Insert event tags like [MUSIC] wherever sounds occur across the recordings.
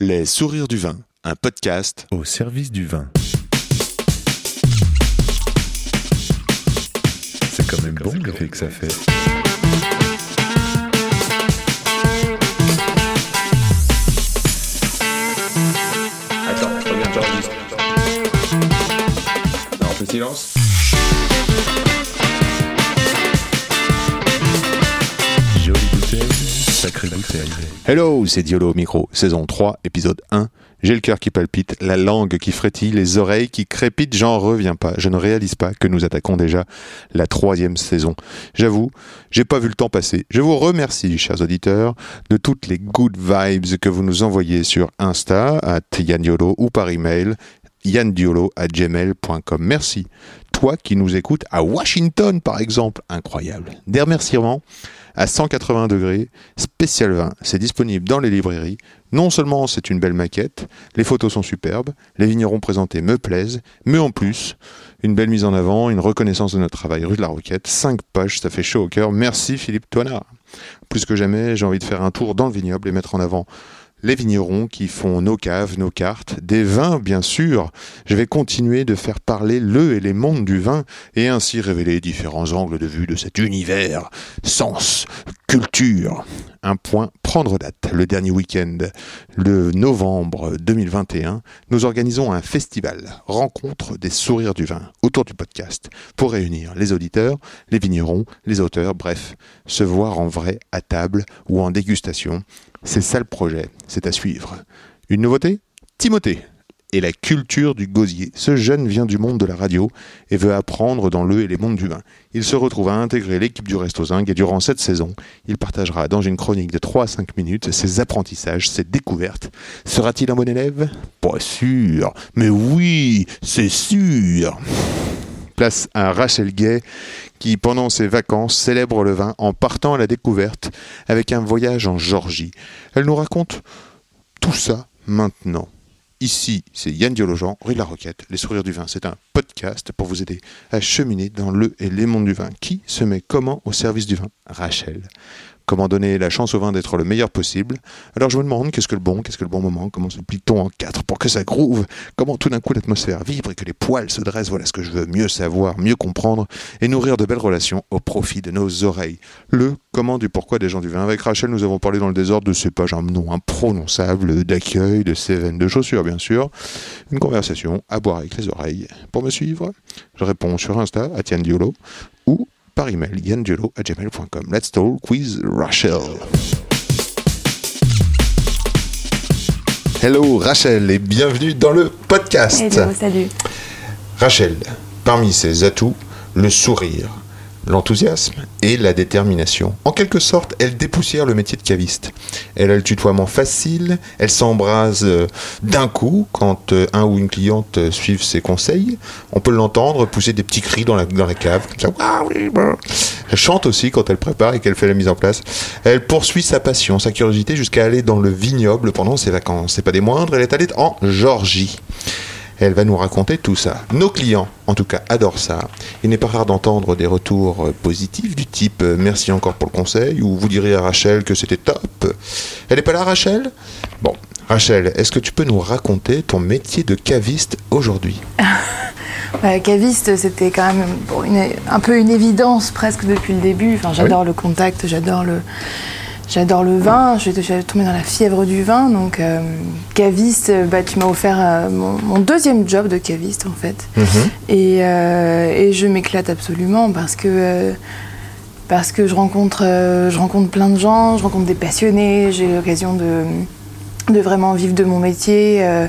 Les sourires du vin, un podcast au service du vin. C'est quand même bon l'effet que ça fait. Attends, regarde, j'enregistre. Non, on fait silence. Jolie bouteille, bouteille. Hello, c'est Diolo au micro, saison 3, épisode 1. J'ai le cœur qui palpite, la langue qui frétille, les oreilles qui crépitent, j'en reviens pas. Je ne réalise pas que nous attaquons déjà la troisième saison. J'avoue, j'ai pas vu le temps passer. Je vous remercie, chers auditeurs, de toutes les good vibes que vous nous envoyez sur Insta, à Yandiolo ou par email, yandiolo à gmail.com. Merci. Toi qui nous écoutes à Washington, par exemple. Incroyable. Des remerciements à 180 degrés, spécial vin. C'est disponible dans les librairies. Non seulement c'est une belle maquette, les photos sont superbes, les vignerons présentés me plaisent, mais en plus, une belle mise en avant, une reconnaissance de notre travail rue de la Roquette, 5 pages, ça fait chaud au cœur. Merci Philippe Toinard. Plus que jamais, j'ai envie de faire un tour dans le vignoble et mettre en avant les vignerons qui font nos caves, nos cartes, des vins bien sûr. Je vais continuer de faire parler le et les mondes du vin et ainsi révéler différents angles de vue de cet univers, sens, culture. Un point, prendre date. Le dernier week-end, le novembre 2021, nous organisons un festival, rencontre des sourires du vin, autour du podcast, pour réunir les auditeurs, les vignerons, les auteurs, bref, se voir en vrai à table ou en dégustation c'est ça le projet, c'est à suivre. Une nouveauté? Timothée et la culture du gosier. Ce jeune vient du monde de la radio et veut apprendre dans le et les mondes du vin. Il se retrouve à intégrer l'équipe du Resto Zinc et durant cette saison, il partagera dans une chronique de 3 à 5 minutes ses apprentissages, ses découvertes. Sera-t-il un bon élève? Pas sûr, mais oui, c'est sûr place à Rachel Gay qui, pendant ses vacances, célèbre le vin en partant à la découverte avec un voyage en Georgie. Elle nous raconte tout ça maintenant. Ici, c'est Yann Diologen, rue de la Roquette, Les Sourires du Vin. C'est un podcast pour vous aider à cheminer dans le et les mondes du vin. Qui se met comment au service du vin? Rachel comment donner la chance au vin d'être le meilleur possible. Alors je me demande qu'est-ce que le bon, qu'est-ce que le bon moment, comment se plie-t-on en quatre pour que ça groove, comment tout d'un coup l'atmosphère vibre et que les poils se dressent, voilà ce que je veux mieux savoir, mieux comprendre et nourrir de belles relations au profit de nos oreilles. Le comment du pourquoi des gens du vin. Avec Rachel, nous avons parlé dans le désordre de ces pages un nom imprononçable, d'accueil, de cévennes, de chaussures bien sûr. Une conversation à boire avec les oreilles. Pour me suivre, je réponds sur Insta à Diolo ou par email yandiolo@gmail.com. Let's talk with Rachel. Hello Rachel et bienvenue dans le podcast. Hello, salut. Rachel, parmi ses atouts, le sourire, l'enthousiasme et la détermination. En quelque sorte, elle dépoussière le métier de caviste. Elle a le tutoiement facile, elle s'embrase euh, d'un coup quand euh, un ou une cliente euh, suivent ses conseils. On peut l'entendre pousser des petits cris dans la, dans la cave. Ah. Elle chante aussi quand elle prépare et qu'elle fait la mise en place. Elle poursuit sa passion, sa curiosité jusqu'à aller dans le vignoble pendant ses vacances. C'est pas des moindres, elle est allée en Georgie. Elle va nous raconter tout ça. Nos clients, en tout cas, adorent ça. Il n'est pas rare d'entendre des retours euh, positifs du type euh, merci encore pour le conseil ou vous direz à Rachel que c'était top. Elle n'est pas là, Rachel? Bon, Rachel, est-ce que tu peux nous raconter ton métier de caviste aujourd'hui? [LAUGHS] Bah, caviste, c'était quand même bon, une- un peu une évidence presque depuis le début. Enfin, j'adore le contact, j'adore le, j'adore le vin. Je suis tombée dans la fièvre du vin, donc euh, caviste. Bah, tu m'as offert euh, mon, mon deuxième job de caviste en fait, et, euh, et je m'éclate absolument parce que. euh, parce que je rencontre, euh, je rencontre plein de gens, je rencontre des passionnés, j'ai l'occasion de, de vraiment vivre de mon métier. euh,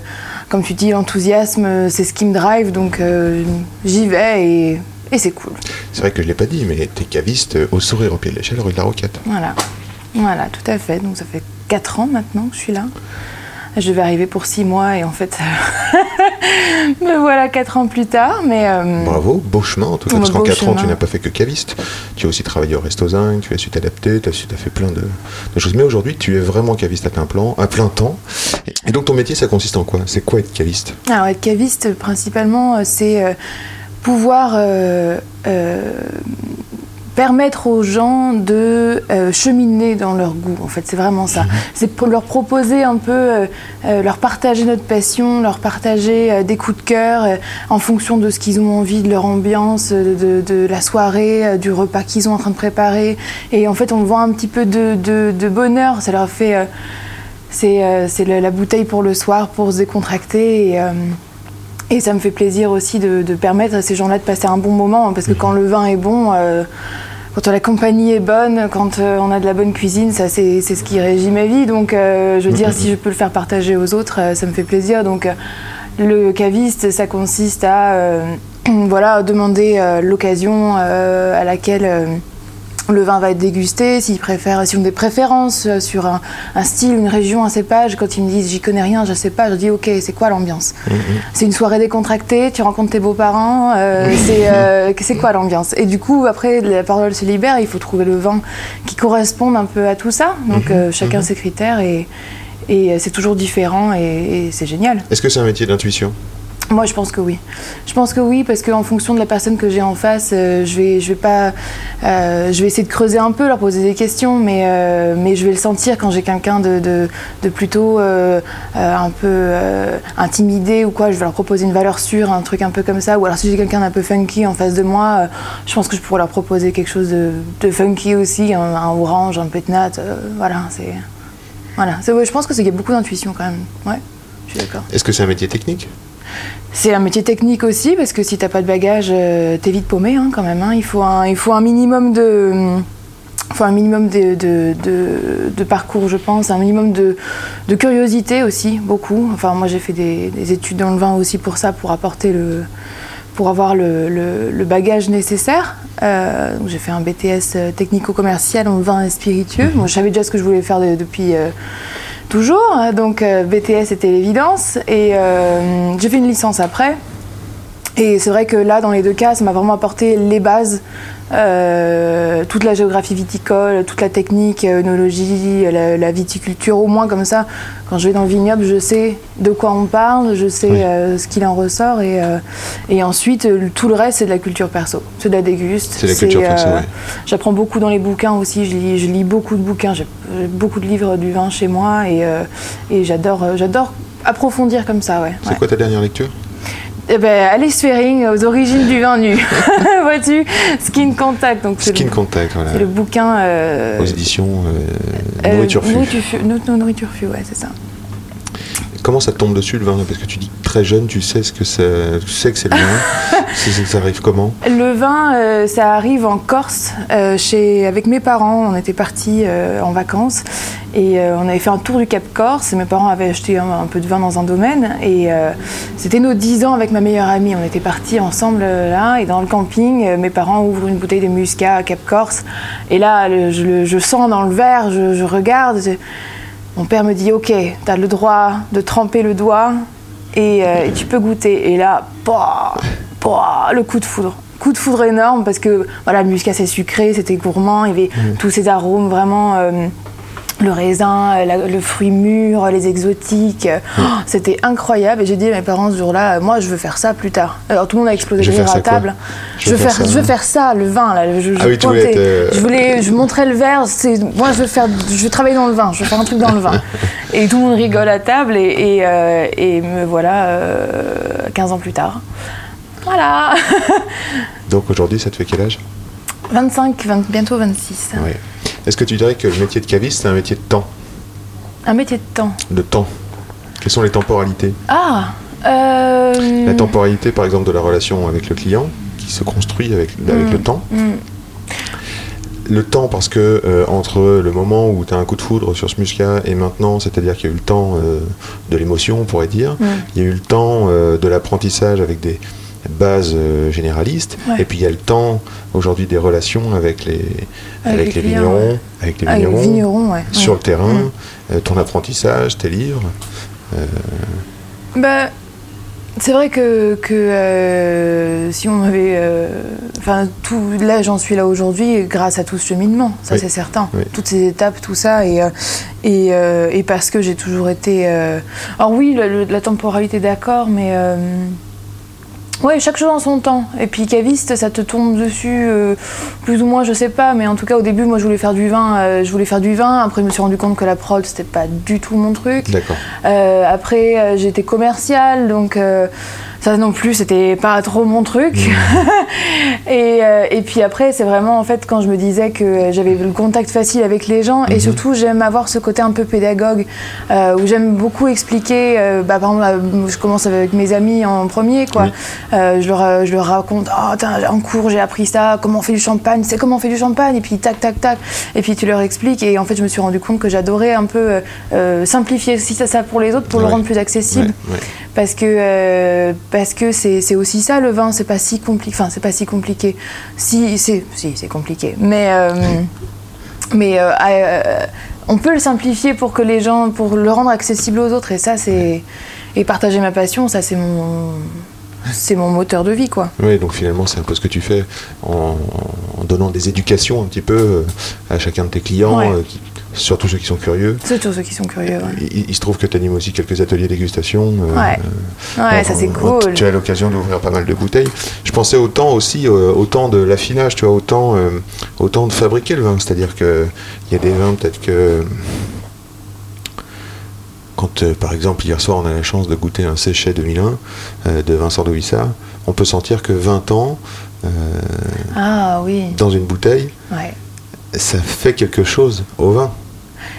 comme tu dis, l'enthousiasme, euh, c'est ce qui me drive, donc euh, j'y vais et, et c'est cool. C'est vrai que je l'ai pas dit, mais t'es caviste au sourire au pied de l'échelle, rue de la Roquette. Voilà, voilà, tout à fait. Donc ça fait 4 ans maintenant que je suis là. Je vais arriver pour 6 mois et en fait, [LAUGHS] me voilà 4 ans plus tard. Mais euh, Bravo, beau chemin en tout cas, parce qu'en 4 ans tu n'as pas fait que caviste. Tu as aussi travaillé au Resto Zinc, tu as su t'adapter, tu as, su- fait plein de, de choses. Mais aujourd'hui, tu es vraiment caviste à plein, plan, à plein temps. Et donc ton métier, ça consiste en quoi? C'est quoi être caviste? Alors, être caviste, principalement, euh, c'est euh, pouvoir euh, euh, permettre aux gens de euh, cheminer dans leur goût. En fait, c'est vraiment ça. C'est pour leur proposer un peu, euh, euh, leur partager notre passion, leur partager euh, des coups de cœur en fonction de ce qu'ils ont envie, de leur ambiance, de, la soirée, du repas qu'ils sont en train de préparer. Et en fait, on voit un petit peu de, de- de bonheur. Ça leur fait. c'est la bouteille pour le soir, pour se décontracter. Et, et ça me fait plaisir aussi de, de permettre à ces gens-là de passer un bon moment. hein, Parce que quand le vin est bon, euh, quand la compagnie est bonne, quand euh, on a de la bonne cuisine, ça c'est ce qui régit ma vie. Donc euh, je veux dire, [LAUGHS] si je peux le faire partager aux autres, euh, ça me fait plaisir. Donc le caviste, ça consiste à [CLEARS THROAT] voilà, demander l'occasion à laquelle le vin va être dégusté, s'ils préfèrent, s'ils ont des préférences euh, sur un, un style, une région, un cépage. Quand ils me disent j'y connais rien, je sais pas, je dis ok, c'est quoi l'ambiance C'est une soirée décontractée, tu rencontres tes beaux-parents, euh, c'est euh, [LAUGHS] c'est quoi l'ambiance Et du coup, après, la parole se libère, il faut trouver le vin qui corresponde un peu à tout ça. Donc euh, chacun ses critères et, et c'est toujours différent et, et c'est génial. Est-ce que c'est un métier d'intuition? Moi, je pense que oui. Je pense que oui, parce qu'en fonction de la personne que j'ai en face, euh, je vais, je vais pas, euh, je vais essayer de creuser un peu, leur poser des questions, mais, euh, mais je vais le sentir quand j'ai quelqu'un de, de, plutôt un peu intimidé ou quoi. Je vais leur proposer une valeur sûre, un truc un peu comme ça. Ou alors si j'ai quelqu'un d'un peu funky en face de moi, je pense que je pourrais leur proposer quelque chose de, funky aussi, un, un orange, un pétnat. voilà, c'est, voilà. Je pense que qu'il y a beaucoup d'intuition quand même. Ouais, je suis d'accord. Est-ce que c'est un métier technique? C'est un métier technique aussi, parce que si t'as pas de bagage, euh, t'es vite paumé hein, quand même. hein. Il, faut un, minimum de. un minimum de, parcours, je pense, un minimum de, curiosité aussi, beaucoup. Enfin, moi j'ai fait des, des études dans le vin aussi pour ça, pour apporter le. pour avoir le, bagage nécessaire. Euh, j'ai fait un BTS euh, technico-commercial en vin et spiritueux. Moi je savais déjà ce que je voulais faire de- depuis. Toujours. hein, Donc euh, BTS c'était l'évidence. Et euh, j'ai fait une licence après. Et c'est vrai que là, dans les deux cas, ça m'a vraiment apporté les bases, euh, toute la géographie viticole, toute la technique, euh, œnologie, la, la viticulture, au moins comme ça. Quand je vais dans le vignoble, je sais de quoi on parle, je sais Oui. euh, ce qu'il en ressort. Et, euh, et ensuite, euh, tout le reste, c'est de la culture perso. C'est de la déguste. C'est la culture perso, ouais. J'apprends beaucoup dans les bouquins aussi. Je lis, je lis beaucoup de bouquins. J'ai beaucoup de livres du vin chez moi. Et, euh, et j'adore euh, j'adore approfondir comme ça, ouais. C'est ouais. quoi ta dernière lecture? Eh ben, Alice Fering, aux origines du vin nu. [LAUGHS] Vois-tu? Skin Contact. Donc Skin le, Contact, voilà. c'est le bouquin. euh, Aux éditions euh, euh, Nourriture Fue. Nourriture Fue, ouais, c'est ça. Comment ça tombe dessus le vin Parce que tu dis très jeune, tu sais ce que c'est, tu sais que c'est le vin. [LAUGHS] Ça arrive comment Le vin, euh, ça arrive en Corse, euh, chez, avec mes parents. On était partis euh, en vacances et on avait fait un tour du Cap Corse. Et mes parents avaient acheté un, un peu de vin dans un domaine et c'était nos 10 ans avec ma meilleure amie. On était partis ensemble là et dans le camping, mes parents ouvrent une bouteille de muscat à Cap Corse et là, le- je, le- je sens dans le verre, je, je regarde. je- mon père me dit Ok, tu as le droit de tremper le doigt et, euh, et tu peux goûter. Et là, pouah, pouah, le coup de foudre. Coup de foudre énorme parce que voilà, le muscat c'est sucré, c'était gourmand, il y avait tous ces arômes vraiment. euh, le raisin, euh, la- le fruit mûr, les exotiques, Oh, c'était incroyable. Et j'ai dit à mes parents ce jour-là, moi je veux faire ça plus tard. Alors tout le monde a explosé Je faire à quoi table. Je Je veux faire faire, ça, je veux faire ça, le vin là. Je, je Ah oui, pointais. être, euh, Je voulais, je montrais le verre. C'est moi je veux faire, je veux travailler dans le vin. Je veux faire un truc dans le vin. [LAUGHS] Et tout le monde rigole à table et, et, euh, et me voilà euh, 15 ans plus tard. Voilà. [LAUGHS] Donc aujourd'hui, ça te fait quel âge? 25, 20 bientôt 26. Ouais. Est-ce que tu dirais que le métier de caviste, c'est un métier de temps Un métier de temps. De temps Quelles sont les temporalités Ah. euh, La temporalité, par exemple, de la relation avec le client, qui se construit avec, avec le temps. mm. Le temps, parce que euh, entre le moment où tu as un coup de foudre sur ce muscat et maintenant, c'est-à-dire qu'il y a eu le temps euh, de l'émotion, on pourrait dire, Mm. il y a eu le temps de l'apprentissage avec des bases euh, généralistes, Ouais. et puis il y a le temps aujourd'hui des relations avec les, avec Avec les, vignerons, ouais. avec les Ah, vignerons, ouais. sur le terrain, Mm. euh, ton apprentissage, tes livres. Bah, c'est vrai que, que euh, si on avait. euh, Enfin, tout, là, j'en suis là aujourd'hui grâce à tout ce cheminement, ça Oui. c'est certain. Oui. Toutes ces étapes, tout ça. Et, euh, et, euh, et parce que j'ai toujours été. euh, Alors, oui, la temporalité, d'accord, mais. Ouais, chaque chose en son temps. Et puis caviste, ça te tombe dessus, euh, plus ou moins, je sais pas. Mais en tout cas, au début, moi, je voulais faire du vin. euh, je voulais faire du vin. Après, je me suis rendu compte que la prod, c'était pas du tout mon truc. D'accord. Euh, après, j'étais commerciale, donc ça non plus, c'était pas trop mon truc. [LAUGHS] et, euh, et puis après, c'est vraiment en fait quand je me disais que j'avais le contact facile avec les gens, et surtout j'aime avoir ce côté un peu pédagogue, euh, où j'aime beaucoup expliquer. euh, bah, par exemple, je commence avec mes amis en premier, quoi. Oui. Je, leur, je leur raconte, oh, tain, en cours j'ai appris ça, comment on fait du champagne, c'est comment on fait du champagne, et puis tac, tac, tac. Et puis tu leur expliques, et en fait je me suis rendu compte que j'adorais un peu simplifier aussi ça, ça pour les autres, pour le rendre plus accessible Ouais, ouais. parce que parce que c'est aussi ça le vin c'est pas si compliqué enfin c'est pas si compliqué. Si c'est si compliqué. Mais euh, mais euh, euh, on peut le simplifier pour que les gens pour le rendre accessible aux autres. Et ça c'est et partager ma passion ça c'est mon c'est mon moteur de vie quoi. Oui, donc finalement, c'est un peu ce que tu fais en, en donnant des éducations un petit peu à chacun de tes clients, Ouais. qui- surtout ceux qui sont curieux. surtout ceux qui sont curieux ouais, Il, il se trouve que tu animes aussi quelques ateliers dégustation. euh, Ouais. euh, Ouais, en- ça c'est en- cool Tu as l'occasion d'ouvrir pas mal de bouteilles. Je pensais autant aussi euh, autant de l'affinage, tu vois, autant, euh, autant de fabriquer le vin. C'est-à-dire qu'il y a des vins peut-être que. Quand, euh, par exemple, hier soir, on a la chance de goûter un séchet 2001 euh, de Vincent de Wissard, on peut sentir que 20 ans, euh, ah oui dans une bouteille, ouais ça fait quelque chose au vin.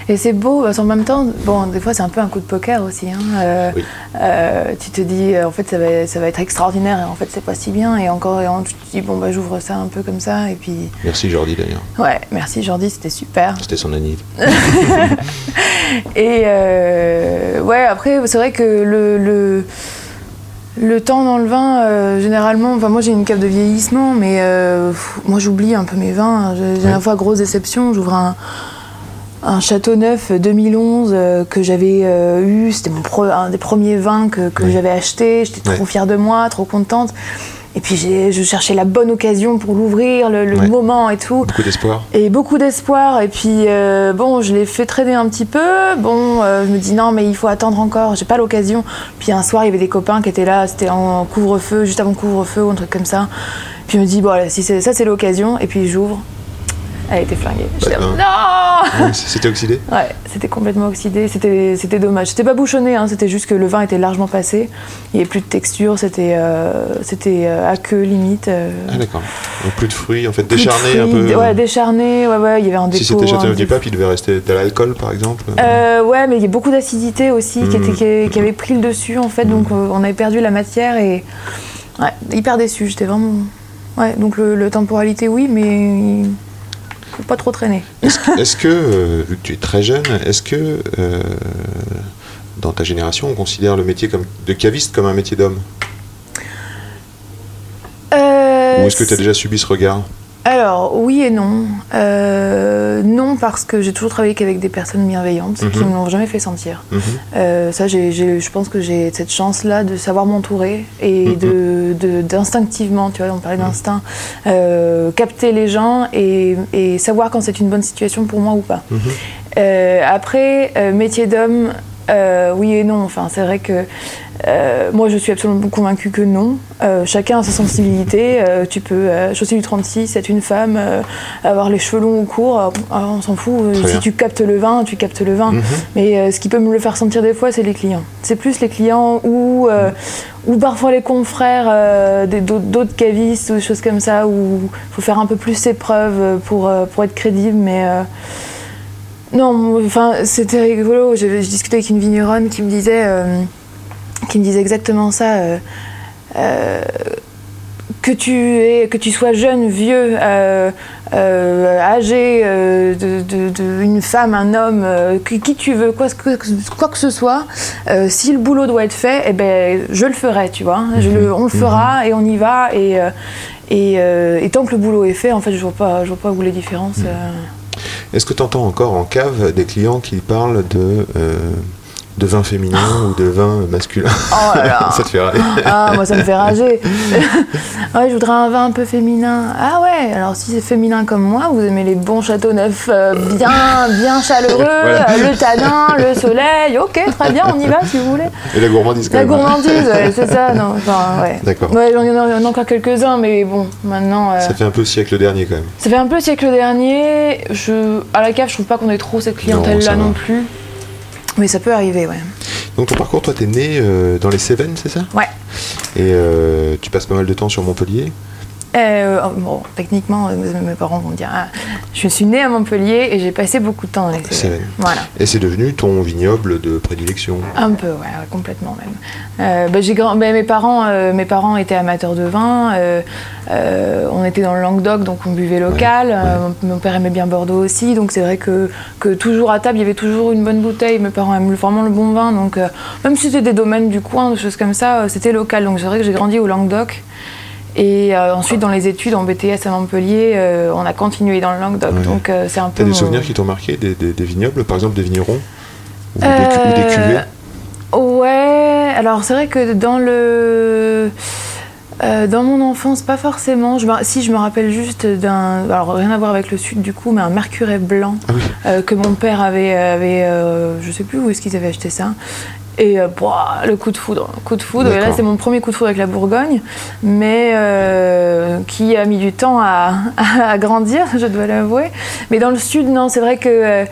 Et c'est beau, parce qu'en même temps, bon, des fois c'est un peu un coup de poker aussi. hein. Euh, Oui. euh, tu te dis, euh, en fait, ça va, ça va être extraordinaire, et en fait, c'est pas si bien. Et encore, et en- tu te dis, bon, bah, j'ouvre ça un peu comme ça, et puis, Merci Jordi d'ailleurs. ouais, merci Jordi, c'était super. C'était son anniv. [LAUGHS] Et euh, ouais, après, c'est vrai que le, le, le temps dans le vin, euh, généralement, enfin, moi j'ai une cave de vieillissement, mais euh, pff, moi j'oublie un peu mes vins. J'ai Ouais. une fois grosse déception, j'ouvre un, un Château Neuf 2011 euh, que j'avais eu, c'était mon pro- un des premiers vins que, j'avais acheté, j'étais trop fière de moi, trop contente. Et puis j'ai- je cherchais la bonne occasion pour l'ouvrir, le, le Ouais. moment et tout. Beaucoup d'espoir. Et beaucoup d'espoir. Et puis, euh, bon, je l'ai fait traîner un petit peu. Bon, euh, je me dis non, mais il faut attendre encore, j'ai pas l'occasion. Puis un soir, il y avait des copains qui étaient là, c'était en couvre-feu, juste avant couvre-feu ou un truc comme ça. Puis je me dis, bon, voilà, si ça, c'est l'occasion. Et puis j'ouvre. Elle flinguée. Bah, là, hein. non Ouais, C'était oxydé? Ouais, c'était complètement oxydé, c'était dommage. C'était pas bouchonné, hein, c'était juste que le vin était largement passé. Il n'y avait plus de texture, c'était euh, c'était euh, à queue limite. euh, Ah d'accord. Donc plus de fruits, en fait, plus décharné un fruits, peu. Ouais, décharné, ouais, ouais, il y avait un dépôt. si c'était un Châteauneuf du. Pape, il devait rester de l'alcool par exemple. Euh, ouais, mais il y a beaucoup d'acidité aussi qui, Mm. était, qui, qui avait pris le dessus en fait, donc euh, on avait perdu la matière et ouais, hyper déçu. J'étais vraiment. Ouais, donc le, le temporalité, oui, mais faut pas trop traîner. Est-ce que, euh, vu que tu es très jeune, est-ce que euh, dans ta génération, on considère le métier comme, de caviste comme un métier d'homme? Euh, Ou est-ce que tu as déjà subi ce regard? Alors, oui et non. Euh, non, parce que j'ai toujours travaillé qu'avec des personnes bienveillantes qui Mhm. ne m'ont jamais fait sentir. Mhm. Euh, ça, j'ai- j'ai- je pense que j'ai cette chance-là de savoir m'entourer et Mhm. de, de- d'instinctivement, tu vois, on parlait d'instinct, euh, capter les gens et, et savoir quand c'est une bonne situation pour moi ou pas. Mhm. Après, métier d'homme, euh, oui et non. Enfin, c'est vrai que euh, moi, je suis absolument convaincue que non. Euh, chacun a sa sensibilité. Tu peux, suis du 36, être une femme, avoir les cheveux longs ou courts, euh, ah, on s'en fout. Très si bien. tu captes le vin, tu captes le vin. Mhm. Mais ce qui peut me le faire sentir des fois, c'est les clients. C'est plus les clients ou, ou parfois les confrères d'autres cavistes ou des choses comme ça où il faut faire un peu plus ses preuves pour, pour être crédible. Mais non, enfin, c'était rigolo. Je, je discutais avec une vigneronne qui me disait, euh, qui me disait exactement ça. euh, euh, que tu es, que tu sois jeune, vieux, âgé, de, de- de- une femme, un homme, qui, qui tu veux, quoi, que- quoi que ce soit, si le boulot doit être fait, eh ben, je le ferai, tu vois. Je le- on le fera et on y va. Et, et, et tant que le boulot est fait, en fait, je vois pas, je vois pas où les différences. Est-ce que tu entends encore en cave des clients qui parlent de euh, De vin féminin ou de vin masculin Oh là là. [LAUGHS] Ça te fait râler. Ah, moi ça me fait rager. [LAUGHS] ouais, je voudrais un vin un peu féminin. Ah ouais, alors si c'est féminin comme moi, vous aimez les bons châteaux neufs euh, bien, bien chaleureux, [LAUGHS] Voilà. euh, le tanin, le soleil. Ok, très bien, on y va si vous voulez. Et la gourmandise quand La même. gourmandise, ouais, c'est ça. Non, enfin, ouais. D'accord. Ouais, j'en ai, encore quelques-uns, mais bon, maintenant. euh, Ça fait un peu siècle dernier quand même. ça fait un peu siècle dernier. Je, à la cave, je trouve pas qu'on ait trop cette clientèle-là non, plus. Mais ça peut arriver, ouais. Donc ton parcours, toi, t'es né euh, dans les Cévennes, c'est ça? Ouais. Et euh, tu passes pas mal de temps sur Montpellier? Euh, oh, bon, techniquement, euh, mes parents vont dire ah, je suis née à Montpellier et j'ai passé beaucoup de temps dans les Cévennes. Voilà, Et c'est devenu ton vignoble de prédilection. un peu, ouais, complètement même. Euh, bah, j'ai grand... bah, mes, parents, euh, mes parents étaient amateurs de vin. on était dans le Languedoc, donc on buvait local. Mon, mon père aimait bien Bordeaux aussi, donc c'est vrai que, que toujours à table, il y avait toujours une bonne bouteille. Mes parents aiment vraiment le bon vin, donc même si c'était des domaines du coin, des choses comme ça, c'était local. Donc c'est vrai que j'ai grandi au Languedoc. Et euh, ensuite, dans les études en BTS à Montpellier, euh, on a continué dans le Languedoc. Ouais. Donc euh, c'est un peu. T'as des mon- souvenirs qui t'ont marqué des, des- des vignobles, par exemple des vignerons ou, des, cu- ou des cuvées? Ouais, alors c'est vrai que dans le. dans mon enfance, pas forcément. Je me- si je me rappelle juste d'un. Alors rien à voir avec le sud du coup, mais un mercuret blanc Ah oui. que mon père avait. avait je sais plus où est-ce qu'ils avaient acheté ça. Et euh, le coup de foudre, coup de foudre. Et là, c'est mon premier coup de foudre avec la Bourgogne, mais euh, qui a mis du temps à, [LAUGHS] à grandir, je dois l'avouer. Mais dans le sud, non, c'est vrai que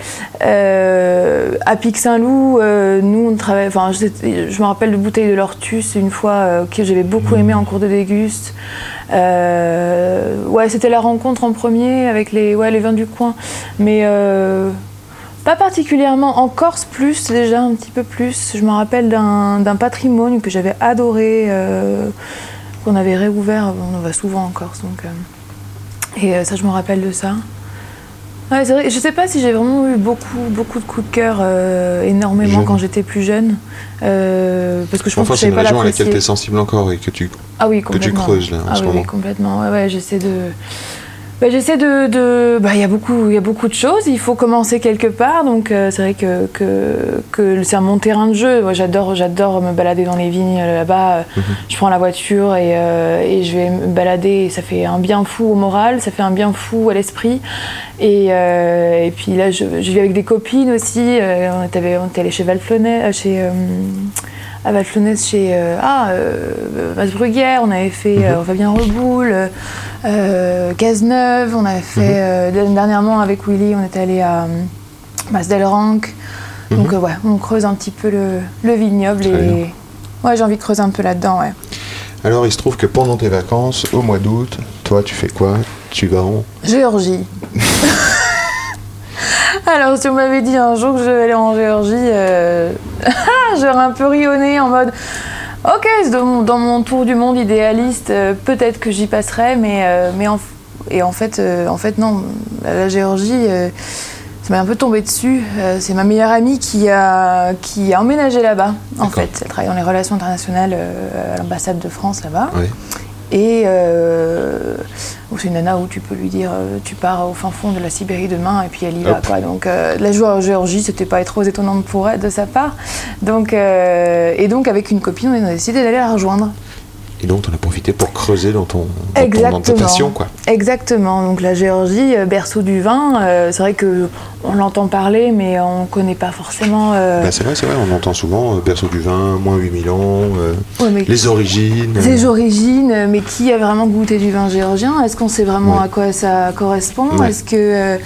euh, à Pic-Saint-Loup, euh, nous, on travaille. Enfin, je, je me rappelle de bouteilles de Lortus une fois que j'avais beaucoup aimé en cours de déguste. Ouais, c'était la rencontre en premier avec les, ouais, les vins du coin, mais pas particulièrement en Corse plus déjà un petit peu plus. Je me rappelle d'un patrimoine que j'avais adoré, euh, qu'on avait réouvert. On en va souvent en Corse, donc euh, et euh, ça je me rappelle de ça. Ouais, vrai. Je sais pas si j'ai vraiment eu beaucoup, beaucoup de coups de cœur, euh, énormément quand j'étais plus jeune, euh, parce que je pense Enfin, que c'est une pas région à laquelle tu es sensible encore et que tu. Ah oui, que tu creuses, là, en ah ce oui, moment. oui, complètement. Ouais, ouais, j'essaie de. Bah, j'essaie de. de- Bah, il y a beaucoup, il y a beaucoup de choses. Il faut commencer quelque part. Donc, euh, c'est vrai que, que, que c'est mon terrain de jeu. Moi, j'adore, j'adore me balader dans les vignes euh, là-bas. Mhm. Je prends la voiture et, euh, et je vais me balader. Et ça fait un bien fou au moral, ça fait un bien fou à l'esprit. Et, euh, et puis là, je, je vis avec des copines aussi. Euh, on était, on était allé chez Valflonnet, euh, chez. À Valflonès chez euh, ah, euh, on avait fait euh, Fabien Reboul, euh, euh, Cazeneuve, on avait fait euh, dernièrement avec Willy, on était allé à euh, Mas-del-Ranc. Donc ouais, on creuse un petit peu le, le vignoble et ouais, j'ai envie de creuser un peu là-dedans, ouais. Alors, il se trouve que pendant tes vacances, au mois d'août, toi, tu fais quoi? Tu vas en. Géorgie. [LAUGHS] [LAUGHS] Alors, si on m'avait dit un jour que je vais aller en Géorgie, euh, [LAUGHS] j'aurais un peu rionné en mode Ok, dans mon, dans mon tour du monde idéaliste, euh, peut-être que j'y passerai, mais, euh, mais en, et en, fait, en fait, non. La Géorgie, ça m'est un peu tombé dessus. C'est ma meilleure amie qui a, qui a emménagé là-bas, en fait. Elle travaille dans les relations internationales à l'ambassade de France là-bas. Et euh, bon, c'est une nana où tu peux lui dire euh, tu pars au fin fond de la Sibérie demain et puis elle y va quoi. Donc euh, la joie en Géorgie, c'était pas trop étonnant pour elle de sa part. Donc euh, et donc avec une copine, on a décidé d'aller la rejoindre. Et donc, tu en as profité pour creuser dans ton, dans ton, dans ta Exactement. passion, quoi. Exactement. Donc la Géorgie, euh, berceau du vin. euh, c'est vrai que on l'entend parler, mais on connaît pas forcément. euh, Bah, c'est vrai, c'est vrai, on entend souvent euh, berceau du vin, moins 8000 ans, ouais, mais les origines. Ses origines, mais qui a vraiment goûté du vin géorgien? Est-ce qu'on sait vraiment Ouais. à quoi ça correspond? Ouais. Est-ce que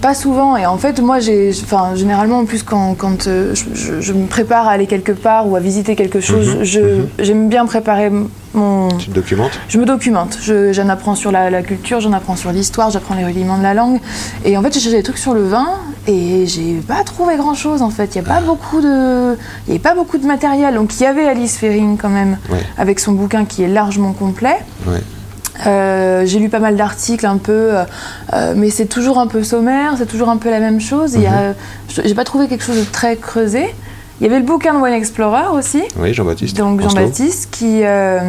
pas souvent. Et en fait, moi, j'ai, enfin, généralement, en plus, quand, quand euh, je, je- je me prépare à aller quelque part ou à visiter quelque chose, Mhm, je, mhm. j'aime bien préparer mon. Tu te documentes? Je me documente. Je- j'en apprends sur la, la culture, j'en apprends sur l'histoire, j'apprends les rudiments de la langue. Et en fait, j'ai cherché des trucs sur le vin et j'ai pas trouvé grand chose. En fait, il y a pas beaucoup de, il y avait pas beaucoup de matériel. Donc, il y avait Alice Fering quand même Ouais. avec son bouquin qui est largement complet. Ouais. Euh, j'ai lu pas mal d'articles un peu, euh, euh, mais c'est toujours un peu sommaire, c'est toujours un peu la même chose. Je- J'ai pas trouvé quelque chose de très creusé. Il y avait le bouquin de Wine Explorer aussi, Oui, Jean-Baptiste. donc. Jean-Baptiste, qui, euh,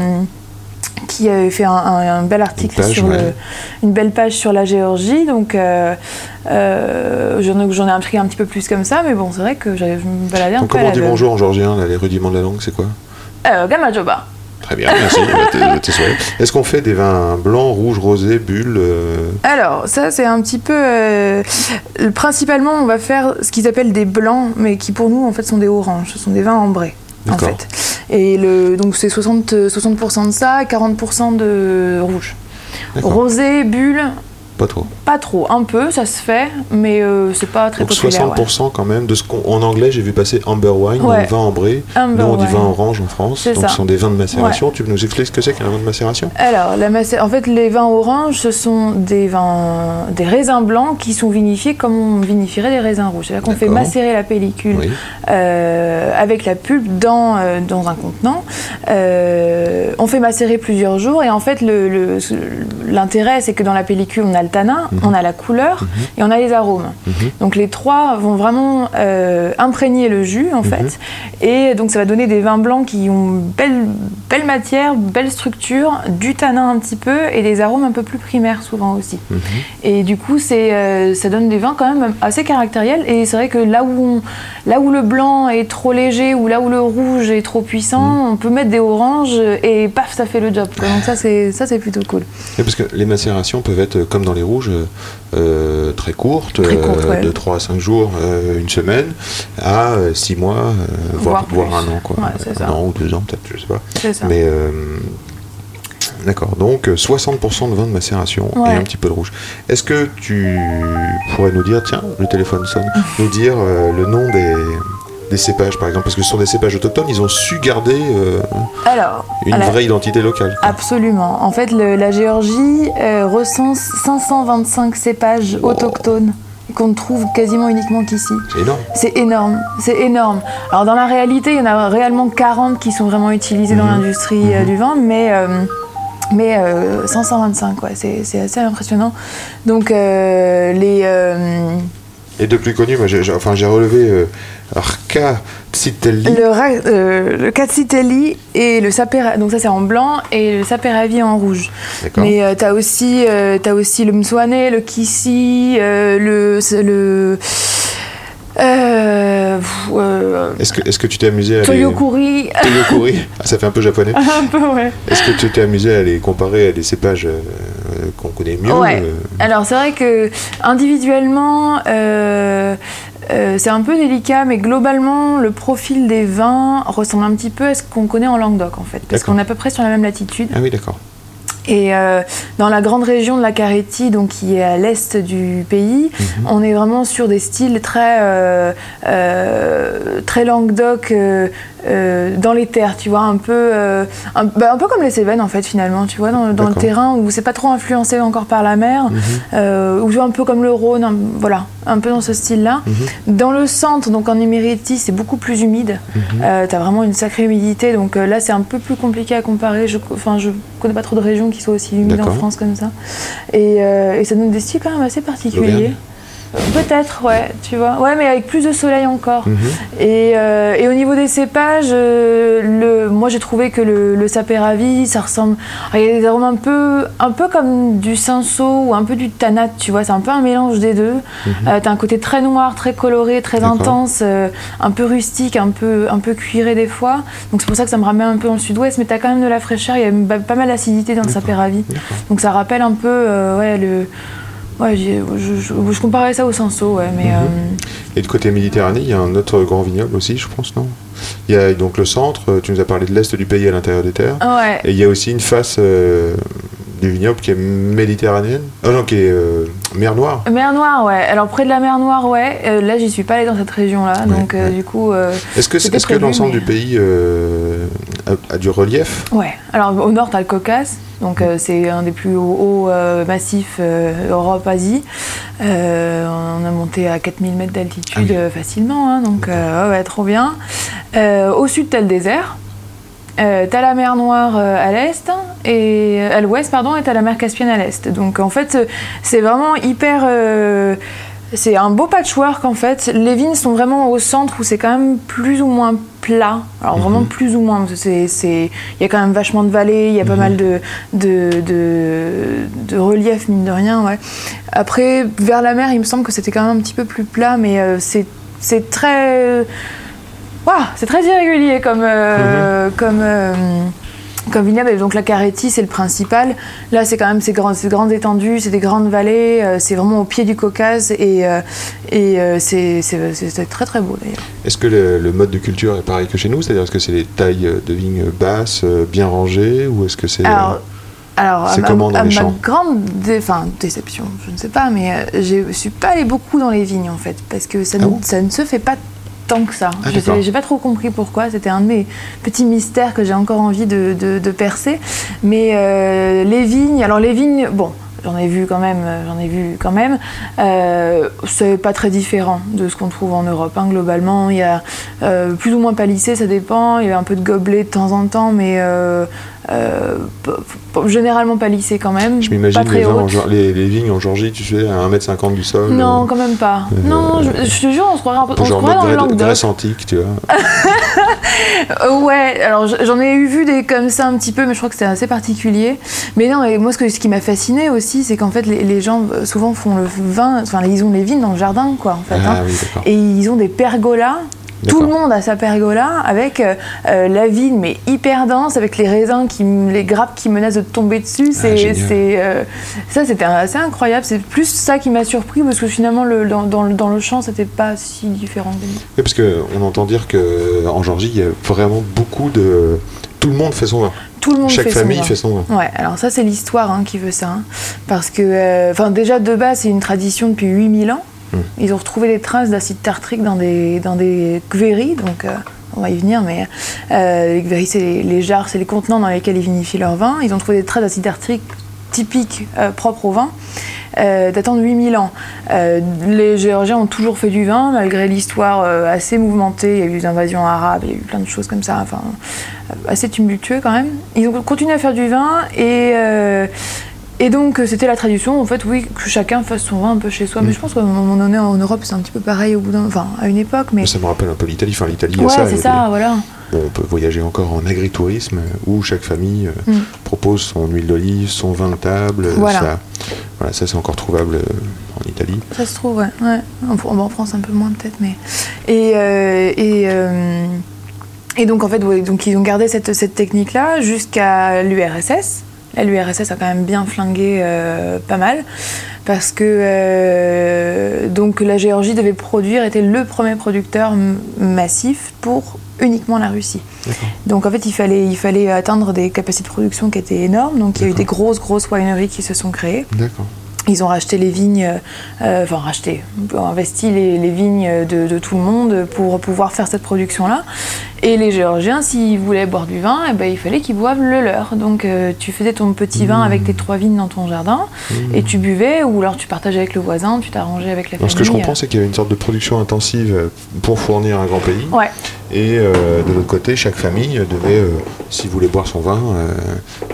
qui avait fait un, un- un bel article Une page, sur le- une belle page sur la Géorgie. Donc j'en ai, appris un petit peu plus comme ça, mais bon, c'est vrai que je me baladais un Donc, peu comment on dit bonjour en georgien, là, les rudiments de la langue, c'est quoi? Gamajoba. Très bien, merci. t'es souhaité. Est-ce qu'on fait des vins blancs, rouges, rosés, bulles euh, Alors, ça, c'est un petit peu. euh, principalement, on va faire ce qu'ils appellent des blancs, mais qui pour nous, en fait, sont des oranges. Ce sont des vins ambrés, en fait. Et le, donc, c'est 60, euh, 60% de ça et 40% de rouge. Rosé, bulle, Pas trop. pas trop. Un peu, ça se fait, mais euh, c'est pas très Donc populaire. ouais. 60% quand même de ce qu'on en anglais j'ai vu passer amber wine, Ouais. vin ambré. Amber Nous on dit wine. vin orange en France. Donc ça. ce sont des vins de macération. Tu peux nous expliquer ce que c'est qu'un vin de macération? Alors, la macé- en fait, les vins oranges, ce sont des vins, des raisins blancs qui sont vinifiés comme on vinifierait des raisins rouges. C'est-à-dire qu'on fait macérer la pellicule Oui. euh, avec la pulpe dans, euh, dans un contenant. Euh, on fait macérer plusieurs jours et en fait, le- le- l'intérêt, c'est que dans la pellicule, on a le tanin, Mhm. on a la couleur et on a les arômes. Mhm. Donc les trois vont vraiment euh, imprégner le jus en Mhm. fait, et donc ça va donner des vins blancs qui ont belle, belle matière, belle structure, du tanin un petit peu et des arômes un peu plus primaires souvent aussi. Mhm. Et du coup, c'est, euh, ça donne des vins quand même assez caractériels. Et c'est vrai que là où, on- là où le blanc est trop léger ou là où le rouge est trop puissant, Mhm. on peut mettre des oranges et paf, ça fait le job. quoi. Donc ça, c'est, ça, c'est plutôt cool. Et parce que les macérations peuvent être, comme dans les rouges, euh, très courtes, Très courtes, ouais. de 3 à 5 jours, euh, une semaine, à 6 mois, euh, voire, Voire un an. Quoi. Ouais. Un an ou deux ans peut-être, je sais pas. Ça. Mais euh, d'accord, donc euh, 60% de vin de macération et un petit peu de rouge. Est-ce que tu pourrais nous dire, tiens, le téléphone sonne, nous dire euh, le nom des, des cépages par exemple Parce que ce sont des cépages autochtones, ils ont su garder euh, Alors, une vraie identité locale. quoi. Absolument. En fait, le- la Géorgie euh, recense 525 cépages autochtones qu'on ne trouve quasiment uniquement qu'ici. C'est énorme. C'est énorme, c'est énorme. Alors dans la réalité, il y en a réellement 40 qui sont vraiment utilisés dans Mhm. l'industrie euh, Mhm. du vin, mais, euh, mais euh, 525, ouais, c'est c'est assez impressionnant. Donc euh, les... euh, Et de plus connu, moi j'ai enfin, j'ai relevé euh, Arca Tsitelli. le, euh, le et le Sapera, donc ça c'est en blanc, et le Saperavi en rouge. D'accord. Mais euh, t'as aussi, euh, t'as aussi le Mswane, le Kissi, euh, le... le euh, euh, Est-ce que, est-ce que tu t'es amusé à les... Toyokuri, Toyokuri. [LAUGHS] Ah, ça fait un peu japonais. un peu ouais. Est-ce que tu t'es amusé à les comparer à des cépages euh, qu'on connaît mieux Ouais. Alors c'est vrai que individuellement, c'est un peu délicat, mais globalement, le profil des vins ressemble un petit peu à ce qu'on connaît en Languedoc en fait, parce qu'on est à peu près sur la même latitude. Ah oui, d'accord. Et euh, dans la grande région de la Carétie, donc qui est à l'est du pays, Mhm. on est vraiment sur des styles très euh, euh, très Languedoc euh, dans les terres, tu vois, un peu un, bah, un peu comme les Cévennes en fait finalement, tu vois, dans, dans le terrain où c'est pas trop influencé encore par la mer, euh, ou un peu comme le Rhône, un- voilà, un peu dans ce style-là. Mhm. Dans le centre, donc en Éméritis, c'est beaucoup plus humide. Mhm. Euh, T'as vraiment une sacrée humidité, donc là c'est un peu plus compliqué à comparer. Je, enfin, je connais pas trop de régions qui soient aussi humides en. France comme ça. Et, euh, et ça donne des styles quand même assez particuliers. Peut-être, ouais, tu vois. Ouais, mais avec plus de soleil encore. Mhm. Et, euh, et au niveau des cépages, euh, le, moi j'ai trouvé que le, le saperavi, ça ressemble. Il y a des arômes un peu, un peu comme du cinsault ou un peu du tanat, tu vois. C'est un peu un mélange des deux. Euh, T'as un côté très noir, très coloré, très Mhm. Intense, un peu rustique, un peu, un peu cuiré des fois. Donc c'est pour ça que ça me ramène un peu dans le sud-ouest, mais t'as quand même de la fraîcheur. Il y a pas mal d'acidité dans le saperavi. D'accord. Donc ça rappelle un peu, ouais, le. Ouais, je, je, je comparais ça au cinsault, ouais, mais. Mhm. euh, Et de côté Méditerranée, il y a un autre grand vignoble aussi, je pense, non? Il y a donc le centre, euh, tu nous as parlé de l'est du pays à l'intérieur des terres. ouais. Et il y a aussi une face euh, du vignoble qui est méditerranéenne. Ah non, qui est euh, mer Noire. Mer Noire, ouais. Alors près de la mer Noire, ouais. Euh, là, j'y suis pas allée dans cette région-là, Ouais, donc euh, ouais. du coup, euh, Est-ce que, est-ce que l'ensemble mais- du pays a, a du relief? Ouais. Alors au nord, t'as le Caucase, donc euh, c'est un des plus hauts, hauts, euh, massifs euh, Europe-Asie. On a monté à 4000 mètres d'altitude Ah oui. facilement, hein, donc ouais, trop bien. Au sud, t'as le désert. Euh, t'as la mer Noire euh, à l'est et à l'ouest pardon et t'as la mer Caspienne à l'est. Donc en fait euh, c'est vraiment hyper euh, c'est un beau patchwork en fait. Les vignes sont vraiment au centre où c'est quand même plus ou moins plat. Alors vraiment plus ou moins, parce que c'est, c'est, il y a quand même vachement de vallées, il y a pas mal de, de, de, de relief mine de rien, ouais. Après, vers la mer, il me semble que c'était quand même un petit peu plus plat, mais euh, c'est, c'est très, Waouh, c'est très irrégulier comme, euh, comme, euh, comme vignoble. Et donc la Caretti, c'est le principal. Là, c'est quand même ces grandes, ces grandes étendues, c'est des grandes vallées, euh, c'est vraiment au pied du Caucase et, euh, et c'est, très très beau d'ailleurs. Est-ce que le, le mode de culture est pareil que chez nous? C'est-à-dire, est-ce que c'est les tailles de vignes basses, bien rangées, ou est-ce que c'est... Alors, alors c'est à, ma, comment dans à les ma champs? grande dé- enfin, déception, je ne sais pas, mais euh, je suis pas allée beaucoup dans les vignes en fait, parce que ça, Ah ne, bon? ça ne se fait pas tant que ça. Ah, je j'ai pas trop compris pourquoi. C'était un de mes petits mystères que j'ai encore envie de, de- de percer. Mais euh, les vignes, alors les vignes, bon. J'en ai vu quand même, euh, j'en ai vu quand même. Euh, c'est pas très différent de ce qu'on trouve en Europe. hein, globalement, il y a euh, plus ou moins palissé, ça dépend. Il y a un peu de gobelet de temps en temps, mais généralement palissé quand même. Je m'imagine les, les, les vignes en Georgie, tu sais, à 1m50 du sol. Non, euh, quand même pas. euh, non, je, je te jure, on se croirait, un peu, on se genre dans le Languedoc. Grèce antique, tu vois. [LAUGHS] Euh, ouais, alors j'en ai eu vu des comme ça un petit peu, mais je crois que c'était assez particulier. Mais non, et moi ce, que, ce qui m'a fasciné aussi, c'est qu'en fait les, les gens euh, souvent font le vin, enfin ils ont les vignes dans le jardin, quoi, en fait. Ah hein. oui. Et ils ont des pergolas. Tout le monde a sa pergola avec euh, euh, la vigne, mais hyper dense, avec les raisins, qui, les grappes qui menacent de tomber dessus. C'est, Ah, c'est, euh, ça, c'était assez incroyable. C'est plus ça qui m'a surpris parce que finalement, le, dans, dans le- dans le champ, c'était pas si différent. Oui, parce qu'on entend dire qu'en Georgie, il y a vraiment beaucoup de... Tout le monde fait son vin. Tout le monde Chaque fait son famille vin. fait son vin. Ouais, alors ça c'est l'histoire hein, qui veut ça. hein. Parce que, euh, enfin déjà de base c'est une tradition depuis 8000 ans. Mm. Ils ont retrouvé des traces d'acide tartrique dans des, dans des kvéris, donc euh, on va y venir, mais euh, les kvéris c'est les, les jarres, c'est les contenants dans lesquels ils vinifient leur vin. Ils ont trouvé des traces d'acide tartrique typiques, euh, propres au vin. euh, datant de 8000 ans. Euh, les Géorgiens ont toujours fait du vin, malgré l'histoire assez mouvementée. Il y a eu des invasions arabes, il y a eu plein de choses comme ça. Enfin, assez tumultueux quand même. Ils ont continué à faire du vin et, et donc euh, c'était la tradition en fait, oui, que chacun fasse son vin un peu chez soi. Mais Mm. je pense qu'à un moment donné en Europe c'est un petit peu pareil au bout d'un, enfin à une époque, mais Ça me rappelle un peu l'Italie. Enfin, l'Italie, il y a ouais c'est ça, voilà. On peut voyager encore en agritourisme où chaque famille euh, Mm. propose son huile d'olive, son vin de table. Voilà. Ça, voilà, ça c'est encore trouvable euh, en Italie. Ça se trouve, ouais. ouais. En, France un peu moins peut-être, mais et euh, et euh, et donc en fait, donc ils ont gardé cette, cette technique-là jusqu'à l'URSS. L'URSS a quand même bien flingué euh, pas mal parce que euh, donc la Géorgie devait produire, était le premier producteur massif pour uniquement la Russie. Donc en fait, il fallait, il fallait atteindre des capacités de production qui étaient énormes. Donc il y a eu des grosses, grosses wineries qui se sont créées. D'accord. Ils ont racheté les vignes, euh, enfin racheté, investi les, les vignes de, de tout le monde pour pouvoir faire cette production-là. Et les Géorgiens, s'ils voulaient boire du vin, eh ben, il fallait qu'ils boivent le leur. Donc euh, tu faisais ton petit vin avec tes trois vignes dans ton jardin et tu buvais, ou alors tu partageais avec le voisin, tu t'arrangeais avec la famille. ce que je comprends, c'est qu'il y avait une sorte de production intensive euh, pour fournir un grand pays. Ouais, Et euh, de l'autre côté, chaque famille devait, euh, s'il voulait boire son vin, euh,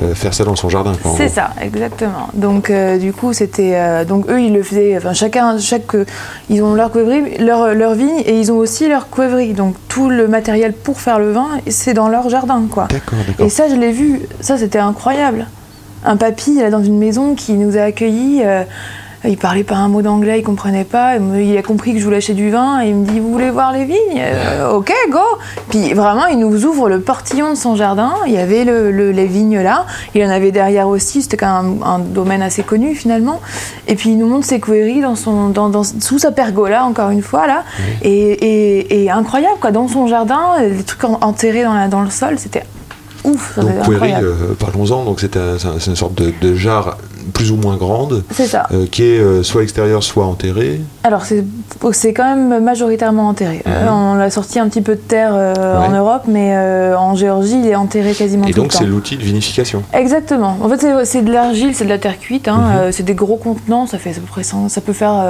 euh, faire ça dans son jardin. c'est ça, exactement. Donc du coup, c'était donc eux, ils le faisaient. Enfin, chacun, chaque, ils ont leur cuivrerie, leur, leur vigne, et ils ont aussi leur cuivrerie. Donc tout le matériel pour faire le vin, c'est dans leur jardin, quoi. D'accord, d'accord. Et ça, je l'ai vu. Ça, c'était incroyable. Un papy, là, dans une maison qui nous a accueillis. Il parlait pas un mot d'anglais, il comprenait pas. Il a compris que je voulais acheter du vin et il me dit Vous voulez voir les vignes? Euh, Ok, go Puis vraiment, il nous ouvre le portillon de son jardin. Il y avait le- le- les vignes là. Il en avait derrière aussi. C'était quand même un, un domaine assez connu finalement. Et puis il nous montre ses queries dans son, dans, dans- sous sa pergola, encore une fois là. Et, et- et incroyable quoi. Dans son jardin, les trucs en- enterrés dans, la- dans le sol, c'était ouf. Donc, Query, euh, parlons-en. Donc, c'est un- une sorte de, de jarre plus ou moins grande C'est ça. euh, qui est euh, soit extérieure, soit enterrée. Alors, c'est c'est quand même majoritairement enterré. Euh, on l'a sorti un petit peu de terre euh, en. Europe, mais en Géorgie, il est enterré quasiment Et tout donc, c'est l'outil de vinification. Exactement. En fait, c'est- c'est de l'argile, c'est de la terre cuite. hein. Mhm. C'est des gros contenants. Ça, fait, à peu près 100 ça peut faire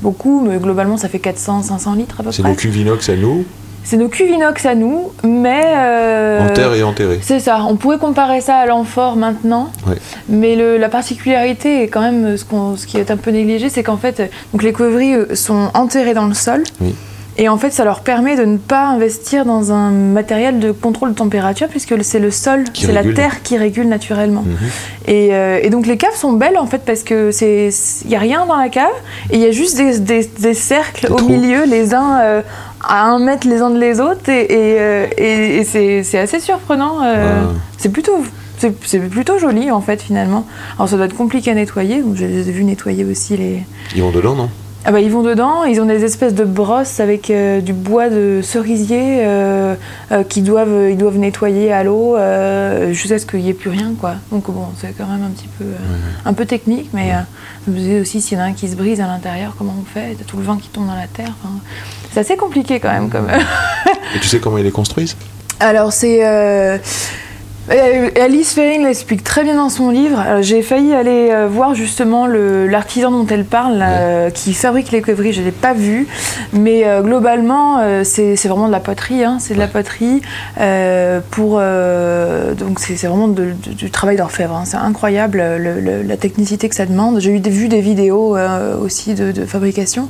beaucoup, mais globalement, ça fait 400-500 litres à peu C'est près. nos cuves inox à nous, C'est nos cuves inox à nous, mais... euh, en terre et enterrée. C'est ça, on pourrait comparer ça à l'amphore maintenant, Ouais. mais le- la particularité, et quand même ce, qui est un peu négligé, c'est qu'en fait, donc les euh, sont enterrées dans le sol, Oui. Et en fait, ça leur permet de ne pas investir dans un matériel de contrôle de température, puisque c'est le sol, c'est la terre qui régule naturellement. Mhm. Et, euh, et donc les caves sont belles en fait parce que c'est il y a rien dans la cave et il y a juste des, des- des cercles Des au trous. milieu, les uns euh, à un mètre les uns de les autres et, et, euh, et- c'est assez surprenant. euh, Ah. C'est plutôt c'est c'est plutôt joli en fait finalement. Alors ça doit être compliqué à nettoyer, donc je les ai vus nettoyer aussi les. Ils vont dedans, non? Ah bah ils vont dedans, ils ont des espèces de brosses avec euh, du bois de cerisier euh, euh, qui doivent ils doivent nettoyer à l'eau euh, jusqu'à ce qu'il n'y ait plus rien quoi. Donc bon c'est quand même un petit peu euh, un peu technique, mais je me disais aussi s'il y en a un qui se brise à l'intérieur, comment on fait? T'as tout le vent qui tombe dans la terre. c'est assez compliqué quand même comme. Et tu sais comment ils les construisent? Alors c'est euh, euh, Alice Ferrin l'explique très bien dans son livre. Alors, J'ai failli aller euh, voir justement l'artisan dont elle parle, euh, qui fabrique les cuivreries. Je ne l'ai pas vu, mais euh, globalement, euh, c'est vraiment de la poterie. hein. C'est de la poterie euh, pour euh, donc c'est vraiment de- de- du travail d'orfèvre. hein. C'est incroyable euh, le- le- la technicité que ça demande. J'ai eu vu des vidéos euh, aussi de, de fabrication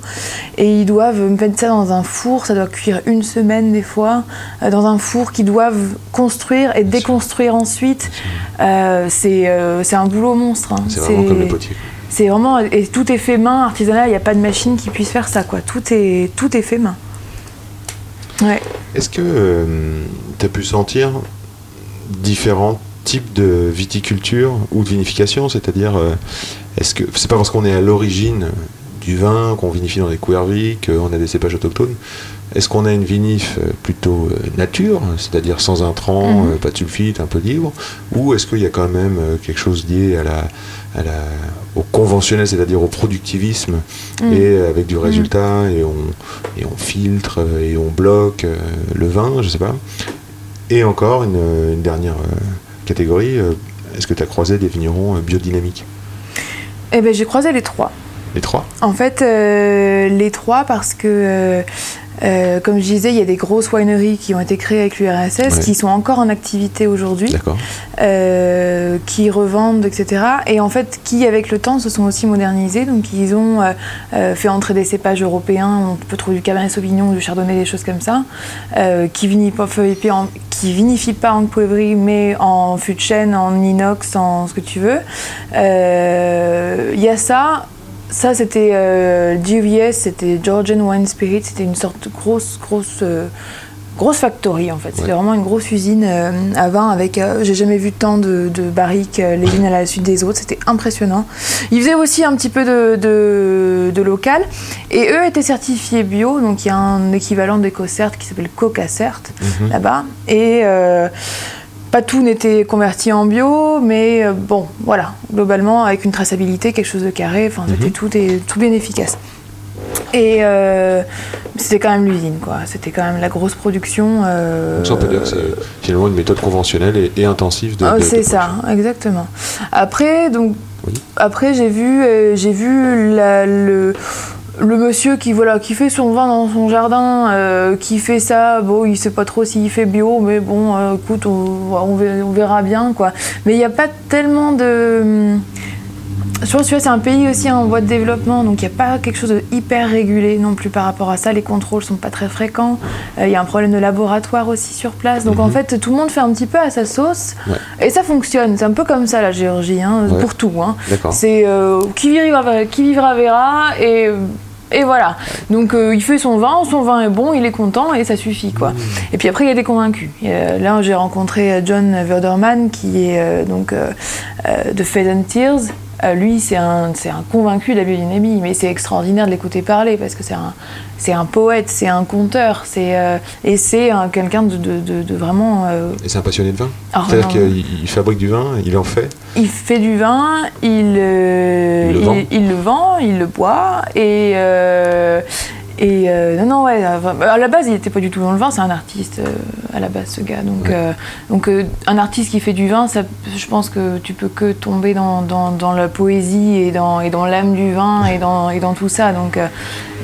et ils doivent mettre ça dans un four. Ça doit cuire une semaine des fois euh, dans un four qu'ils doivent construire et déconstruire ensuite. Euh, c'est euh, c'est un boulot monstre. hein. C'est vraiment comme les potiers. C'est vraiment et tout est fait main, artisanal. Il n'y a pas de machine qui puisse faire ça quoi. Tout est tout est fait main. Ouais. Est-ce que tu as pu sentir différents types de viticulture ou de vinification? C'est-à-dire, euh, est-ce que c'est pas parce qu'on est à l'origine du vin qu'on vinifie dans des couvervis qu'on a des cépages autochtones Est-ce qu'on a une vinif euh, plutôt euh, nature, c'est-à-dire sans intrants, Mhm. euh, pas de sulfite, un peu libre Ou est-ce qu'il y a quand même quelque chose lié à la, à la, au conventionnel, c'est-à-dire au productivisme Mm. et avec du résultat et on, et on filtre et on bloque le vin, je sais pas. Et encore une, une dernière catégorie, est-ce que tu as croisé des vignerons biodynamiques? Eh ben j'ai croisé les trois. Les trois? En fait, euh, les trois parce que, euh, comme je disais, il y a des grosses wineries qui ont été créées avec l'URSS, Ouais. qui sont encore en activité aujourd'hui, euh, qui revendent, etc. Et en fait, qui, avec le temps, se sont aussi modernisés. Donc, ils ont euh, fait entrer des cépages européens. On peut trouver du Cabernet Sauvignon, du Chardonnay, des choses comme ça, qui vinifient pas, en- qui vinifient pas en poivrerie, mais en fût de chêne, en inox, en ce que tu veux. Il y a ça. Ça, c'était euh, GVS, c'était Georgian Wine Spirit, c'était une sorte de grosse, grosse, euh, grosse factory en fait. C'était Ouais. vraiment une grosse usine euh, à vin avec. euh, J'ai jamais vu tant de, de barriques les unes à la suite des autres, c'était impressionnant. Ils faisaient aussi un petit peu de, de, de local et eux étaient certifiés bio, donc il y a un équivalent d'EcoCert qui s'appelle Cocacert Mhm. là-bas. Et pas tout n'était converti en bio, mais euh, bon, voilà, globalement, avec une traçabilité, quelque chose de carré, enfin, c'était Mhm. tout, tout bien efficace. Et euh, c'était quand même l'usine, quoi. C'était quand même la grosse production. euh, Donc ça, on peut dire que c'est finalement une méthode conventionnelle et, et intensive de. ah, de- c'est ça, exactement. Après, donc, Oui. après j'ai vu, euh, j'ai vu la- le, le monsieur qui voilà, qui fait son vin dans son jardin, euh, qui fait ça. Bon, il sait pas trop s'il fait bio, mais bon, euh, écoute, on, on verra- bien, quoi. Mais il n'y a pas tellement de je pense que c'est un pays aussi en voie de développement, donc il n'y a pas quelque chose de hyper régulé non plus par rapport à ça. Les contrôles sont pas très fréquents. Euh, Il y a un problème de laboratoire aussi sur place. Donc en Mhm. fait, tout le monde fait un petit peu à sa sauce. Ouais. Et ça fonctionne. C'est un peu comme ça la Géorgie, hein, Ouais. pour tout. hein. D'accord. C'est qui, vivra, qui vivra verra et. Et voilà. Donc euh, il fait son vin, son vin est bon, il est content et ça suffit quoi. Et puis après il y a des convaincus. Euh, là j'ai rencontré euh, John Verderman qui est euh, donc de Fed and Tears. Euh, lui c'est un, un convaincu de la biodynamie, mais c'est extraordinaire de l'écouter parler parce que c'est un, un poète, c'est un conteur, c'est euh, et c'est un- quelqu'un de, de- de- de vraiment. euh, Et c'est un passionné de vin ah, C'est-à-dire qu'il il fabrique du vin, il en fait il fait du vin, il, euh, Il le vend. il le vend, il le boit et et euh, non non ouais euh, à la base il était pas du tout dans le vin c'est un artiste euh, à la base ce gars. Donc Ouais. euh, donc un artiste qui fait du vin ça je pense que tu peux que tomber dans, dans, dans la poésie et dans et dans l'âme du vin et dans et dans tout ça. Donc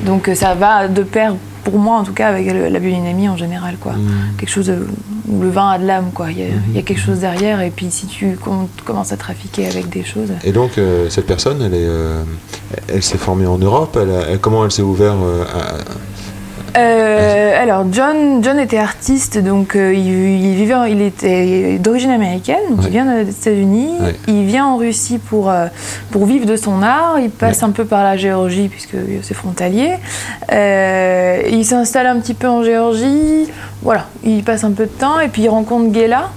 donc ça va de pair pour moi en tout cas avec le- la biodynamie en général quoi Mm. quelque chose de- où le vin a de l'âme quoi il y, a, il y a quelque chose derrière et puis si tu com- commences à trafiquer avec des choses Et donc, euh, cette personne, elle est, euh, elle s'est formée en Europe. Elle a- elle- comment elle s'est ouverte euh, Euh, alors John, John était artiste, donc euh, il, il vivait, il était d'origine américaine, donc il vient des États-Unis. Il vient en Russie pour euh, pour vivre de son art. Il passe un peu par la Géorgie puisque c'est frontalier. Il s'installe un petit peu en Géorgie. Voilà, il passe un peu de temps et puis il rencontre Gela.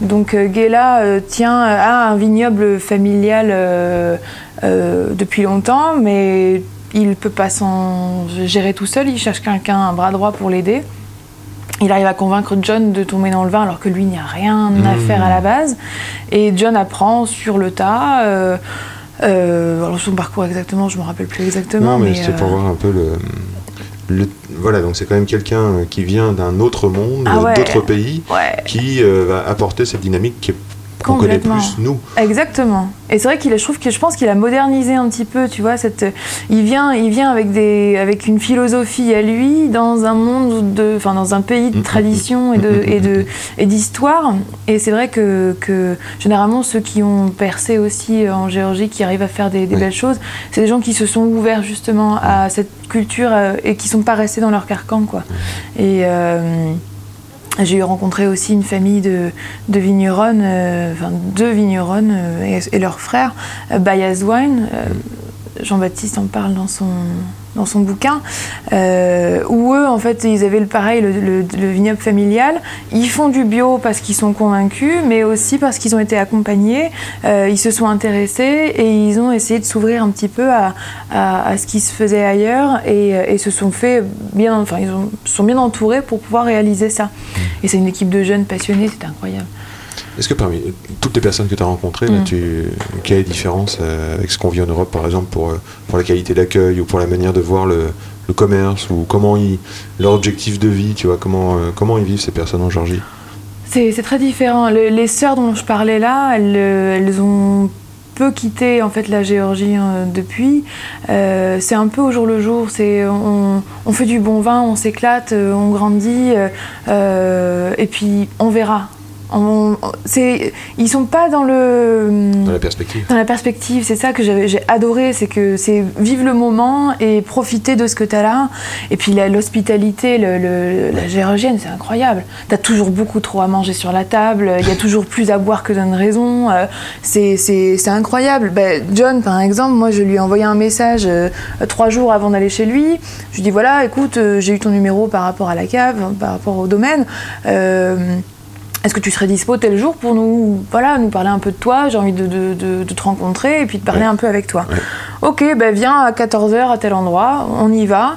Donc Gela tient à un vignoble familial depuis longtemps, mais il peut pas s'en gérer tout seul. Il cherche quelqu'un, un bras droit pour l'aider. Il arrive à convaincre John de tomber dans le vin alors que lui n'y a rien à Mmh. faire à la base. Et John apprend sur le tas. euh, euh, alors son parcours exactement, je me rappelle plus exactement. Non, mais, mais c'était pour euh, voir un peu le. le- voilà, donc c'est quand même quelqu'un qui vient d'un autre monde, Ah ouais. d'autres pays, ouais. qui euh, va apporter cette dynamique qui est- qu'on connaît plus nous. Exactement. Et c'est vrai qu'il, a- je trouve que je pense qu'il a modernisé un petit peu, tu vois. Cette, il vient, il vient avec des, avec une philosophie à lui dans un monde de, enfin dans un pays de Mm, mm, tradition et de, mm, mm, et de, et d'histoire. Et c'est vrai que, que généralement ceux qui ont percé aussi en Géorgie, qui arrivent à faire des, belles choses, c'est des gens qui se sont ouverts justement à cette culture euh, et qui sont pas restés dans leur carcan, quoi. Et euh, j'ai rencontré aussi une famille de, de vigneronnes, euh, enfin deux vigneronnes euh, et, leurs frères, euh, Wine. euh, Jean-Baptiste en parle dans son, dans son bouquin, euh, où eux, en fait, ils avaient le pareil, le, le- le vignoble familial. Ils font du bio parce qu'ils sont convaincus, mais aussi parce qu'ils ont été accompagnés, euh, ils se sont intéressés et ils ont essayé de s'ouvrir un petit peu à, à- à ce qui se faisait ailleurs et, euh, et se sont fait bien, enfin, ils ont- sont bien entourés pour pouvoir réaliser ça. Et c'est une équipe de jeunes passionnés, c'était incroyable. Est-ce que parmi toutes les personnes que tu as rencontrées, là, Mm. tu, quelle est la différence euh, avec ce qu'on vit en Europe, par exemple, pour, euh, pour la qualité d'accueil ou pour la manière de voir le, le commerce ou comment ils, leur objectif de vie, tu vois, comment, euh, comment ils vivent ces personnes en Georgie? C'est très différent. Le- les sœurs dont je parlais là, elles, elles ont peu quitté en fait la Géorgie depuis. Euh, c'est un peu au jour le jour. C'est on, on fait du bon vin, on s'éclate, on grandit, euh, et puis on verra. On- on- ils sont pas dans le dans la perspective dans la perspective, c'est ça que j'ai adoré, c'est que c'est vivre le moment et profiter de ce que tu as là. Et puis l'hospitalité, le- le- la géorgienne, c'est incroyable. Tu as toujours beaucoup trop à manger sur la table, il y a toujours plus à boire que donne raison. euh, c'est- incroyable. Ben, John, par exemple, moi je lui ai envoyé un message euh, trois jours avant d'aller chez lui. Je lui dis voilà, écoute, euh, j'ai eu ton numéro par rapport à la cave, par rapport au domaine. Euh, est-ce que tu serais dispo tel jour pour nous, voilà, nous parler un peu de toi? J'ai envie de, de- de- de te rencontrer et puis de parler Ouais. un peu avec toi. Ouais. Ok, ben viens à 14h à tel endroit, on y va.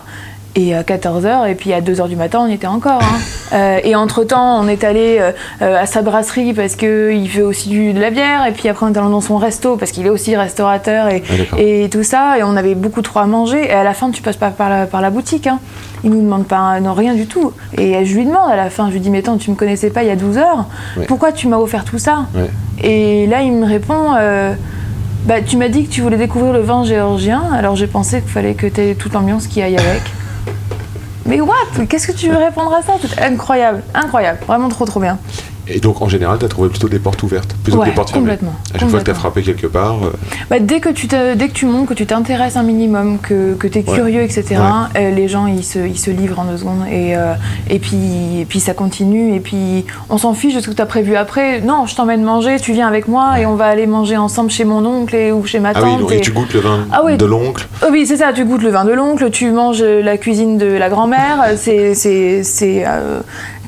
Et à 14h, et puis à 2h du matin, on y était encore. hein. [LAUGHS] Euh, et entre-temps, on est allé euh, euh, à sa brasserie parce qu'il fait aussi du, de la bière. Et puis après, on est allé dans son resto parce qu'il est aussi restaurateur et, Ah, et tout ça. Et on avait beaucoup trop à manger. Et à la fin, tu passes pas par la, par la boutique. Hein. Il nous demande pas non, rien du tout. Et je lui demande à la fin, je lui dis, mais attends, tu me connaissais pas il y a 12 heures. Ouais. Pourquoi tu m'as offert tout ça. Et là, il me répond, euh, bah, tu m'as dit que tu voulais découvrir le vin géorgien. Alors j'ai pensé qu'il fallait que tu aies toute l'ambiance qui aille avec. Mais what? Qu'est-ce que tu veux répondre à ça? Incroyable, incroyable, vraiment trop trop bien. Et donc, en général, tu as trouvé plutôt des portes ouvertes, plutôt que des portes fermées. complètement, À chaque fois que tu as frappé quelque part, euh, Bah, dès, que tu dès que tu montes, que tu t'intéresses un minimum, que, que tu es Ouais. curieux, etc., euh, les gens ils se, ils se livrent en deux secondes. Et, euh, et, puis, et puis ça continue. Et puis on s'en fiche de ce que tu as prévu après. Non, je t'emmène manger, tu viens avec moi et on va aller manger ensemble chez mon oncle et, ou chez ma ah tante. oui, donc, et tu goûtes le vin Ah oui. de l'oncle. Oh oui, c'est ça, tu goûtes le vin de l'oncle, tu manges la cuisine de la grand-mère, c'est... c'est, c'est,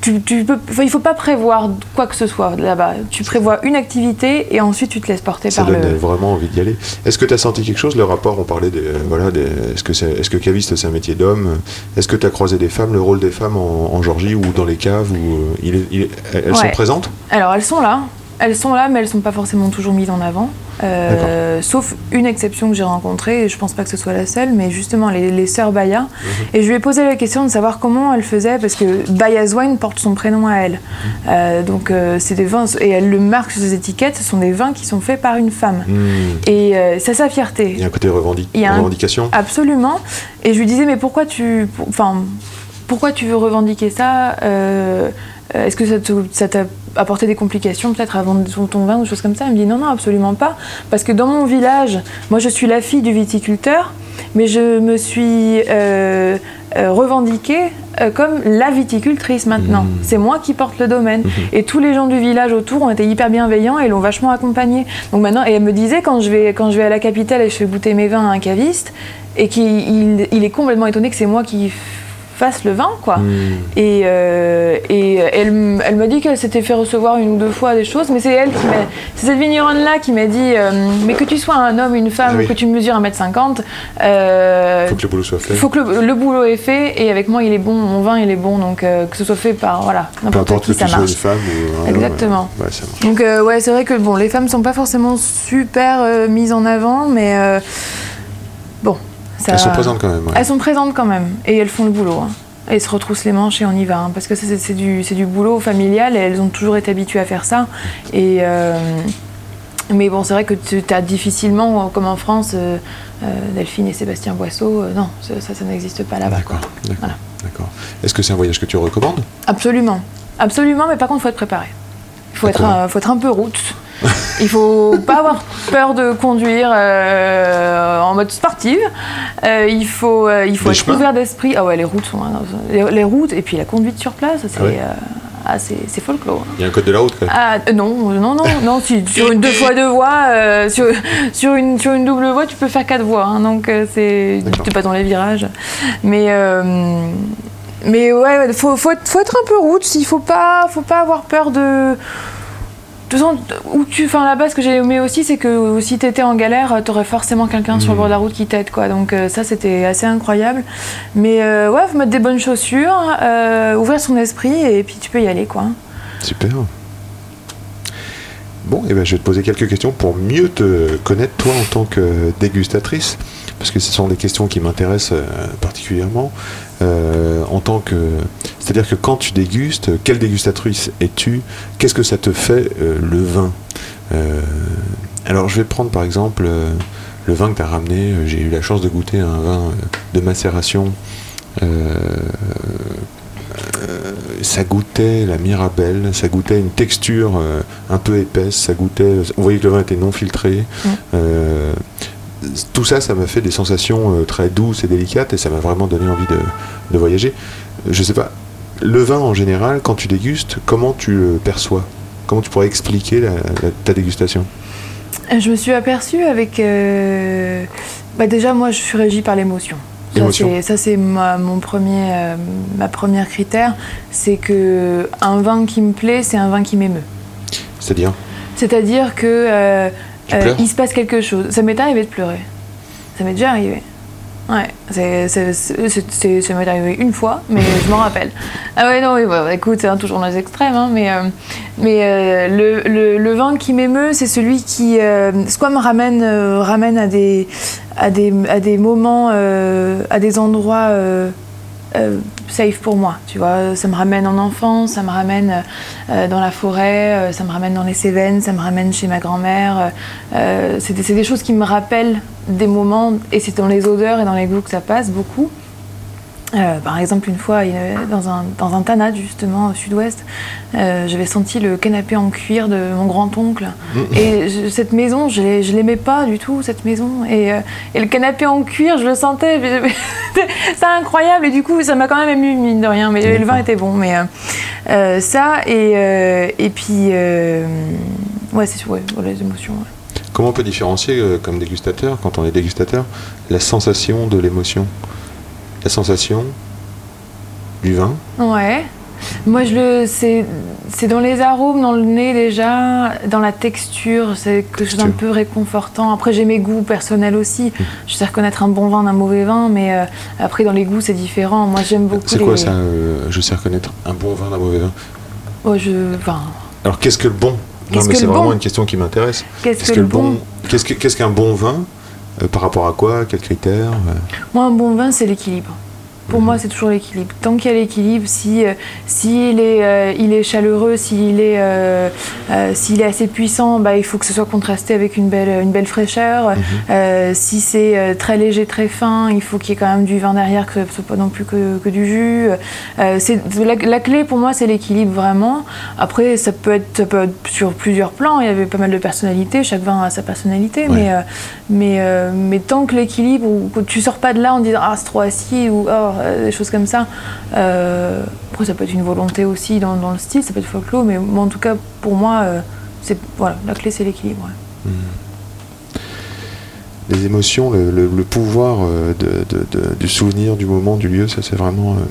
tu, tu peux, enfin, il faut pas prévoir quoi que ce soit là-bas. Tu prévois une activité et ensuite tu te laisses porter Ça par donne le... vraiment envie d'y aller. Est-ce que tu as senti quelque chose Le rapport, on parlait de. euh, Voilà, des- est-ce que, c'est, est-ce que caviste, c'est un métier d'homme? Est-ce que tu as croisé des femmes, le rôle des femmes en, en Georgie ou dans les caves où, euh, il il Elles sont présentes? Alors elles sont là, elles sont là, mais elles sont pas forcément toujours mises en avant. Euh, sauf une exception que j'ai rencontrée, et je pense pas que ce soit la seule, mais justement les, les sœurs Baya. Et je lui ai posé la question de savoir comment elle faisait, parce que Baya's Wine porte son prénom à elle. Euh, donc euh, c'est des vins, et elle le marque sur ses étiquettes, ce sont des vins qui sont faits par une femme. Hmm, Et c'est sa fierté. Il y a un côté revendic- Il y a un- revendication. Absolument. Et je lui disais, mais pourquoi tu, enfin, pourquoi tu veux revendiquer ça Est-ce que ça t'a apporté des complications peut-être vendre ton, ton vin ou des choses comme ça Elle me dit non, non, absolument pas. Parce que dans mon village, moi je suis la fille du viticulteur. mais je me suis euh, euh, revendiquée euh, comme la viticultrice maintenant. Mmh. C'est moi qui porte le domaine. Et tous les gens du village autour ont été hyper bienveillants et l'ont vachement accompagnée. Donc maintenant, et elle me disait quand je vais, quand je vais à la capitale et je fais goûter mes vins à un caviste, et qu'il il, il est complètement étonné que c'est moi qui fasse le vin, quoi. Mmh. Et, euh, et elle, elle m'a dit qu'elle s'était fait recevoir une ou deux fois des choses, mais c'est elle qui m'a. C'est cette vigneronne-là qui m'a dit euh, Mais que tu sois un homme, une femme, oui. ou que tu mesures 1m50, euh, Faut que le boulot soit fait. faut que le, le boulot est fait, et avec moi, il est bon, mon vin, il est bon, donc euh, que ce soit fait par voilà, Peu n'importe importe qui, que tu ça sois une femme ou un homme, Exactement. Ouais, ça marche. Donc ouais, c'est vrai que bon, les femmes sont pas forcément super mises en avant, mais ça. Elles sont présentes quand même. ouais. Elles sont présentes quand même et elles font le boulot. hein. Elles se retroussent les manches et on y va. hein, parce que c'est du, du boulot familial et elles ont toujours été habituées à faire ça. Et, euh, mais bon, c'est vrai que tu as difficilement, comme en France, euh, euh, Delphine et Sébastien Boisseau, euh, non, ça, ça, ça n'existe pas là-bas. D'accord, d'accord, Voilà. Est-ce que c'est un voyage que tu recommandes? Absolument. Absolument, mais par contre, il faut être préparé. Il faut, être Pourquoi un, faut être un peu route. Il faut pas avoir peur de conduire euh, en mode sportive. Euh, il faut, euh, il faut Les être chemins ouvert d'esprit. Ah ouais, les routes sont. hein, les, les routes et puis la conduite sur place, c'est Ah ouais euh, ah, c'est c'est folklore. Il y a un code de la route quand même. Ah euh, non, non, non, non. Si, [LAUGHS] sur une deux fois deux voies, euh, sur, sur, une, sur une double voie, tu peux faire quatre voies. hein, donc euh, c'est D'accord. pas dans les virages. Mais euh, mais ouais, ouais, faut, faut, être, faut être un peu route. Il faut pas, faut pas avoir peur de. De toute façon, où tu, enfin là-bas, ce que j'ai aimé aussi, c'est que si t'étais en galère, t'aurais forcément quelqu'un sur le bord de la route qui t'aide, quoi. Donc euh, ça, c'était assez incroyable. Mais euh, ouais, faut mettre des bonnes chaussures, euh, ouvrir son esprit, et puis tu peux y aller, quoi. Super. Bon, et ben, je vais te poser quelques questions pour mieux te connaître toi en tant que dégustatrice, parce que ce sont des questions qui m'intéressent euh, particulièrement. Euh, en tant que, c'est-à-dire que quand tu dégustes, quelle dégustatrice es-tu? Qu'est-ce que ça te fait euh, le vin? Euh, Alors, je vais prendre par exemple le vin que tu as ramené. J'ai eu la chance de goûter un vin de macération. Ça goûtait la Mirabelle, ça goûtait une texture un peu épaisse, ça goûtait. On voyait que le vin était non filtré. Euh, tout ça, ça m'a fait des sensations euh, très douces et délicates et ça m'a vraiment donné envie de, de voyager. Je sais pas, le vin en général, quand tu dégustes, comment tu le perçois? Comment tu pourrais expliquer la- la- ta dégustation? Je me suis aperçue avec. euh, Bah déjà, moi, je suis régie par l'émotion. Ça, c'est- Ça, c'est ma, mon premier, euh, ma première critère. C'est que un vin qui me plaît, c'est un vin qui m'émeut. C'est-à-dire? C'est-à-dire que euh, euh, il se passe quelque chose. Ça m'est arrivé de pleurer. Ça m'est déjà arrivé. Ouais, c'est, c'est, c'est- c'est- c'est- ça m'est arrivé une fois, mais je m'en rappelle. Ah ouais, non, oui, bah, écoute, hein, toujours dans les extrêmes, hein, mais, euh, mais euh, le, le- le vin qui m'émeut, c'est celui qui, euh, soit me ramène, ramène à, des, à, des, à des moments, à des endroits euh, euh, safe pour moi, tu vois. Ça me ramène en enfance, ça me ramène euh, dans la forêt, euh, ça me ramène dans les Cévennes, ça me ramène chez ma grand-mère. euh, euh, c'est des choses qui me rappellent des moments, et c'est dans les odeurs et dans les goûts que ça passe beaucoup. Euh, par exemple, une fois, dans un, dans un tanat, justement, au sud-ouest, euh, j'avais senti le canapé en cuir de mon grand-oncle. Et je- cette maison, je je l'aimais pas du tout, cette maison. Et, euh, et le canapé en cuir, je le sentais. [LAUGHS] C'est incroyable. Et du coup, ça m'a quand même ému, mine de rien. Mais le vin était bon. Mais ça, et, et puis. ouais, c'est ouais, les émotions. ouais. Comment on peut différencier, comme dégustateur, quand on est dégustateur, la sensation de l'émotion? La sensation du vin Ouais. Moi, je le, c'est, c'est dans les arômes, dans le nez déjà, dans la texture, c'est quelque chose d'un peu réconfortant. Après, j'ai mes goûts personnels aussi. Je sais reconnaître un bon vin d'un mauvais vin, mais euh, après, dans les goûts, c'est différent. Moi, j'aime beaucoup C'est les... quoi ça euh, Je sais reconnaître un bon vin d'un mauvais vin? Ouais, je... enfin, Alors qu'est-ce que le bon? Non, mais c'est vraiment une question qui m'intéresse. qu'est-ce que, le bon, Qu'est-ce que- qu'est-ce qu'un bon vin Par rapport à quoi? Quels critères? Euh? Moi, un bon vin, c'est l'équilibre. Pour moi, c'est toujours l'équilibre. Tant qu'il y a l'équilibre, si euh, s'il est euh, il est chaleureux, s'il est euh, euh, est assez puissant, bah, il faut que ce soit contrasté avec une belle une belle fraîcheur. Euh, si c'est très léger, très fin, il faut qu'il y ait quand même du vin derrière, que ce soit pas non plus que, que du jus. La, la clé pour moi, c'est l'équilibre vraiment. Après, ça peut être ça peut être sur plusieurs plans. Il y avait pas mal de personnalités. Chaque vin a sa personnalité, Ouais. mais mais, mais tant que l'équilibre, tu sors pas de là en disant ah c'est trop acide ou oh, des choses comme ça. euh, après ça peut être une volonté aussi dans, le style, ça peut être folklore, mais en tout cas pour moi euh, c'est voilà la clé c'est l'équilibre. ouais. Les émotions, le, pouvoir euh, de, du souvenir, du moment, du lieu, ça c'est vraiment, euh,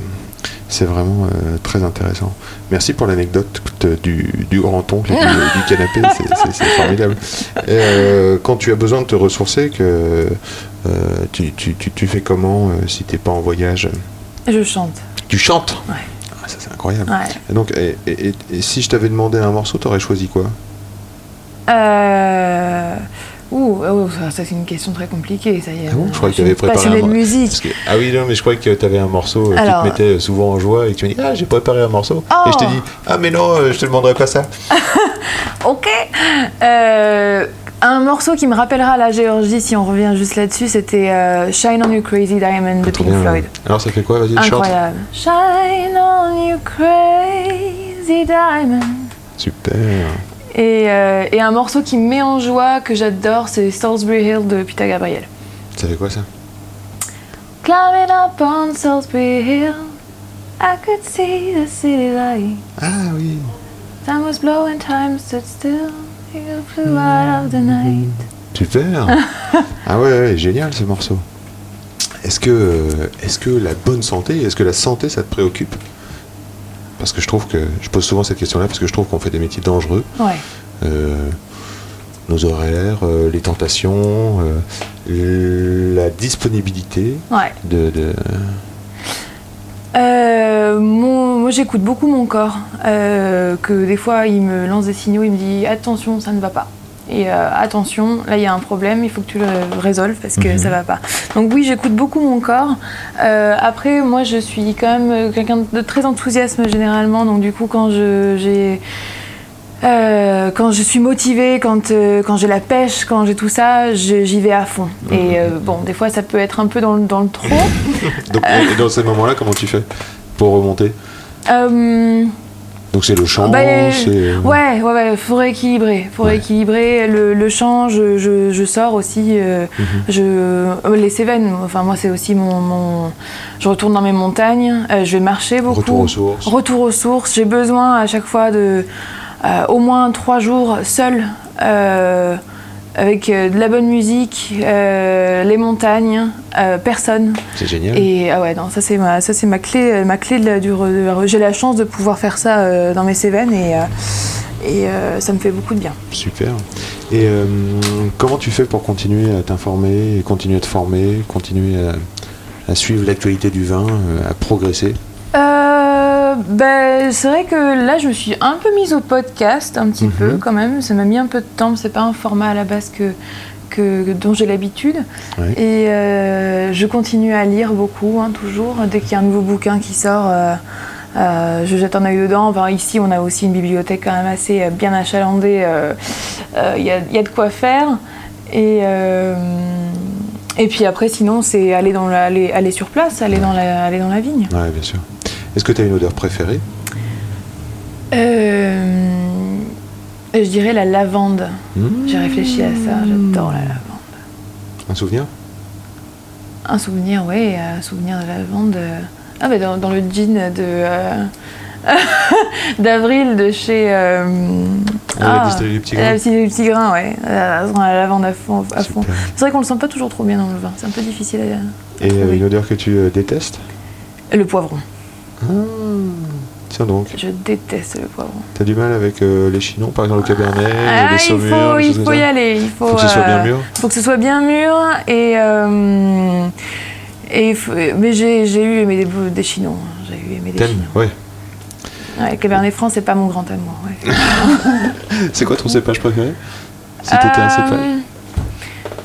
c'est vraiment euh, très intéressant. Merci pour l'anecdote de- du, du grand-oncle et du, du canapé, [LAUGHS] c'est- formidable. Euh, quand tu as besoin de te ressourcer, que, euh, tu, tu- tu- tu fais comment euh, si t'es pas en voyage? Je chante. Tu chantes? Ouais. Ah, Ça c'est incroyable. Ouais. Et donc, et, et- et- et si je t'avais demandé un morceau, t'aurais choisi quoi? Euh... Ouh, oh, ça, c'est une question très compliquée. Ça y est. Ah bon Je crois que t'avais une préparé un de musique. Que- ah oui, non, mais je croyais que tu avais un morceau euh, Alors- qui te mettait souvent en joie et que tu me dis Ah, j'ai préparé un morceau. Oh. Et je t'ai dit Ah, mais non, euh, je te demanderai pas ça. [LAUGHS] Ok. Euh, un morceau qui me rappellera la Géorgie, si on revient juste là-dessus, c'était euh, Shine on You Crazy Diamond de Pink bien. Floyd. Alors, ça fait quoi Vas-y, chante. Incroyable. Shine on you crazy diamond. Super. Et, euh, et un morceau qui me met en joie, que j'adore, c'est Salisbury Hill de Peter Gabriel. Ça fait quoi ça? Climbing up on Salisbury Hill, I could see the city light. Ah oui. Time was blowing, time stood still. You flew out of the night. Super. [LAUGHS] ah ouais, ouais, génial ce morceau. Est-ce que, euh, est-ce que la bonne santé, est-ce que la santé, ça te préoccupe? Parce que je trouve que, je pose souvent cette question-là parce que je trouve qu'on fait des métiers dangereux. Ouais. Euh, nos horaires, euh, les tentations, euh, la disponibilité Ouais. de, de- Euh, mon- moi, j'écoute beaucoup mon corps. que des fois, il me lance des signaux, il me dit attention, ça ne va pas. Et euh, attention, là, il y a un problème, il faut que tu le résolves parce que Mhm. ça va pas. Donc oui, j'écoute beaucoup mon corps. Euh, après, moi, je suis quand même euh, quelqu'un de très enthousiasme généralement. Donc du coup, quand je j'ai euh, quand je suis motivée, quand, euh, quand j'ai la pêche, quand j'ai tout ça, je- j'y vais à fond. Et euh, bon, des fois, ça peut être un peu dans, le- dans le trop. [LAUGHS] Donc, et dans ces moments-là, comment tu fais pour remonter? Donc c'est le chant, Bah, c'est... Ouais, ouais, ouais, faut rééquilibrer. Faut Ouais. rééquilibrer le, le chant. Je, je, je sors aussi. euh, Mhm. je, euh, les Cévennes, enfin, moi, c'est aussi mon, mon- Je retourne dans mes montagnes. euh, je vais marcher beaucoup. Retour aux sources. Retour aux sources. J'ai besoin à chaque fois de. euh, au moins trois jours seul. Avec euh, de la bonne musique, euh, les montagnes, euh, personne. C'est génial. Et ah ouais, non, ça c'est ma, ça c'est ma clé, ma clé de J'ai la chance de pouvoir faire ça euh, dans mes Cévennes et, et ça me fait beaucoup de bien. Super. Et comment tu fais pour continuer à t'informer, continuer à te former, continuer à, à suivre l'actualité du vin, à progresser? Euh, ben, c'est vrai que là, je me suis un peu mise au podcast, un petit Mhm. peu quand même. Ça m'a mis un peu de temps. C'est pas un format à la base que, que dont j'ai l'habitude. Et euh, je continue à lire beaucoup, hein, toujours. Dès qu'il y a un nouveau bouquin qui sort, euh, je jette un œil dedans. Enfin, ici, on a aussi une bibliothèque quand même assez bien achalandée. euh, Il y, a, il y a de quoi faire. Et, euh, et puis après, sinon, c'est aller, dans la- aller, aller sur place, aller dans la, aller dans la vigne. Ouais, bien sûr. Est-ce que tu as une odeur préférée? Euh, je dirais la lavande. Hmm J'ai réfléchi à ça, j'adore la lavande. Un souvenir? Un souvenir, oui, un souvenir de lavande. euh, Ah, bah dans, dans le jean de. euh, [LAUGHS] d'avril de chez. euh, Ah, la distillerie du Petit Grain. La distillerie du Petit Grain, ouais. La, la lavande à fond. À fond. Super. C'est vrai qu'on le sent pas toujours trop bien dans le vin, c'est un peu difficile à. à Et trouver. une odeur que tu détestes? Le poivron. Ah, Tiens donc, Je déteste le poivron. t'as du mal avec euh, les chinons, par exemple le cabernet, Ah, les il saumures, faut, les il faut y aller. Il faut, Faut que ce soit bien euh, mûr faut que ce soit bien mûr et. euh, et mais j'ai j'ai eu aimé des, des chinons. hein. J'ai eu aimé des T'aimes chinons. Ouais. Ouais, Cabernet Franc, c'est pas mon grand amour. ouais. [LAUGHS] C'est quoi ton cépage préféré? Si t'étais un cépage Euh,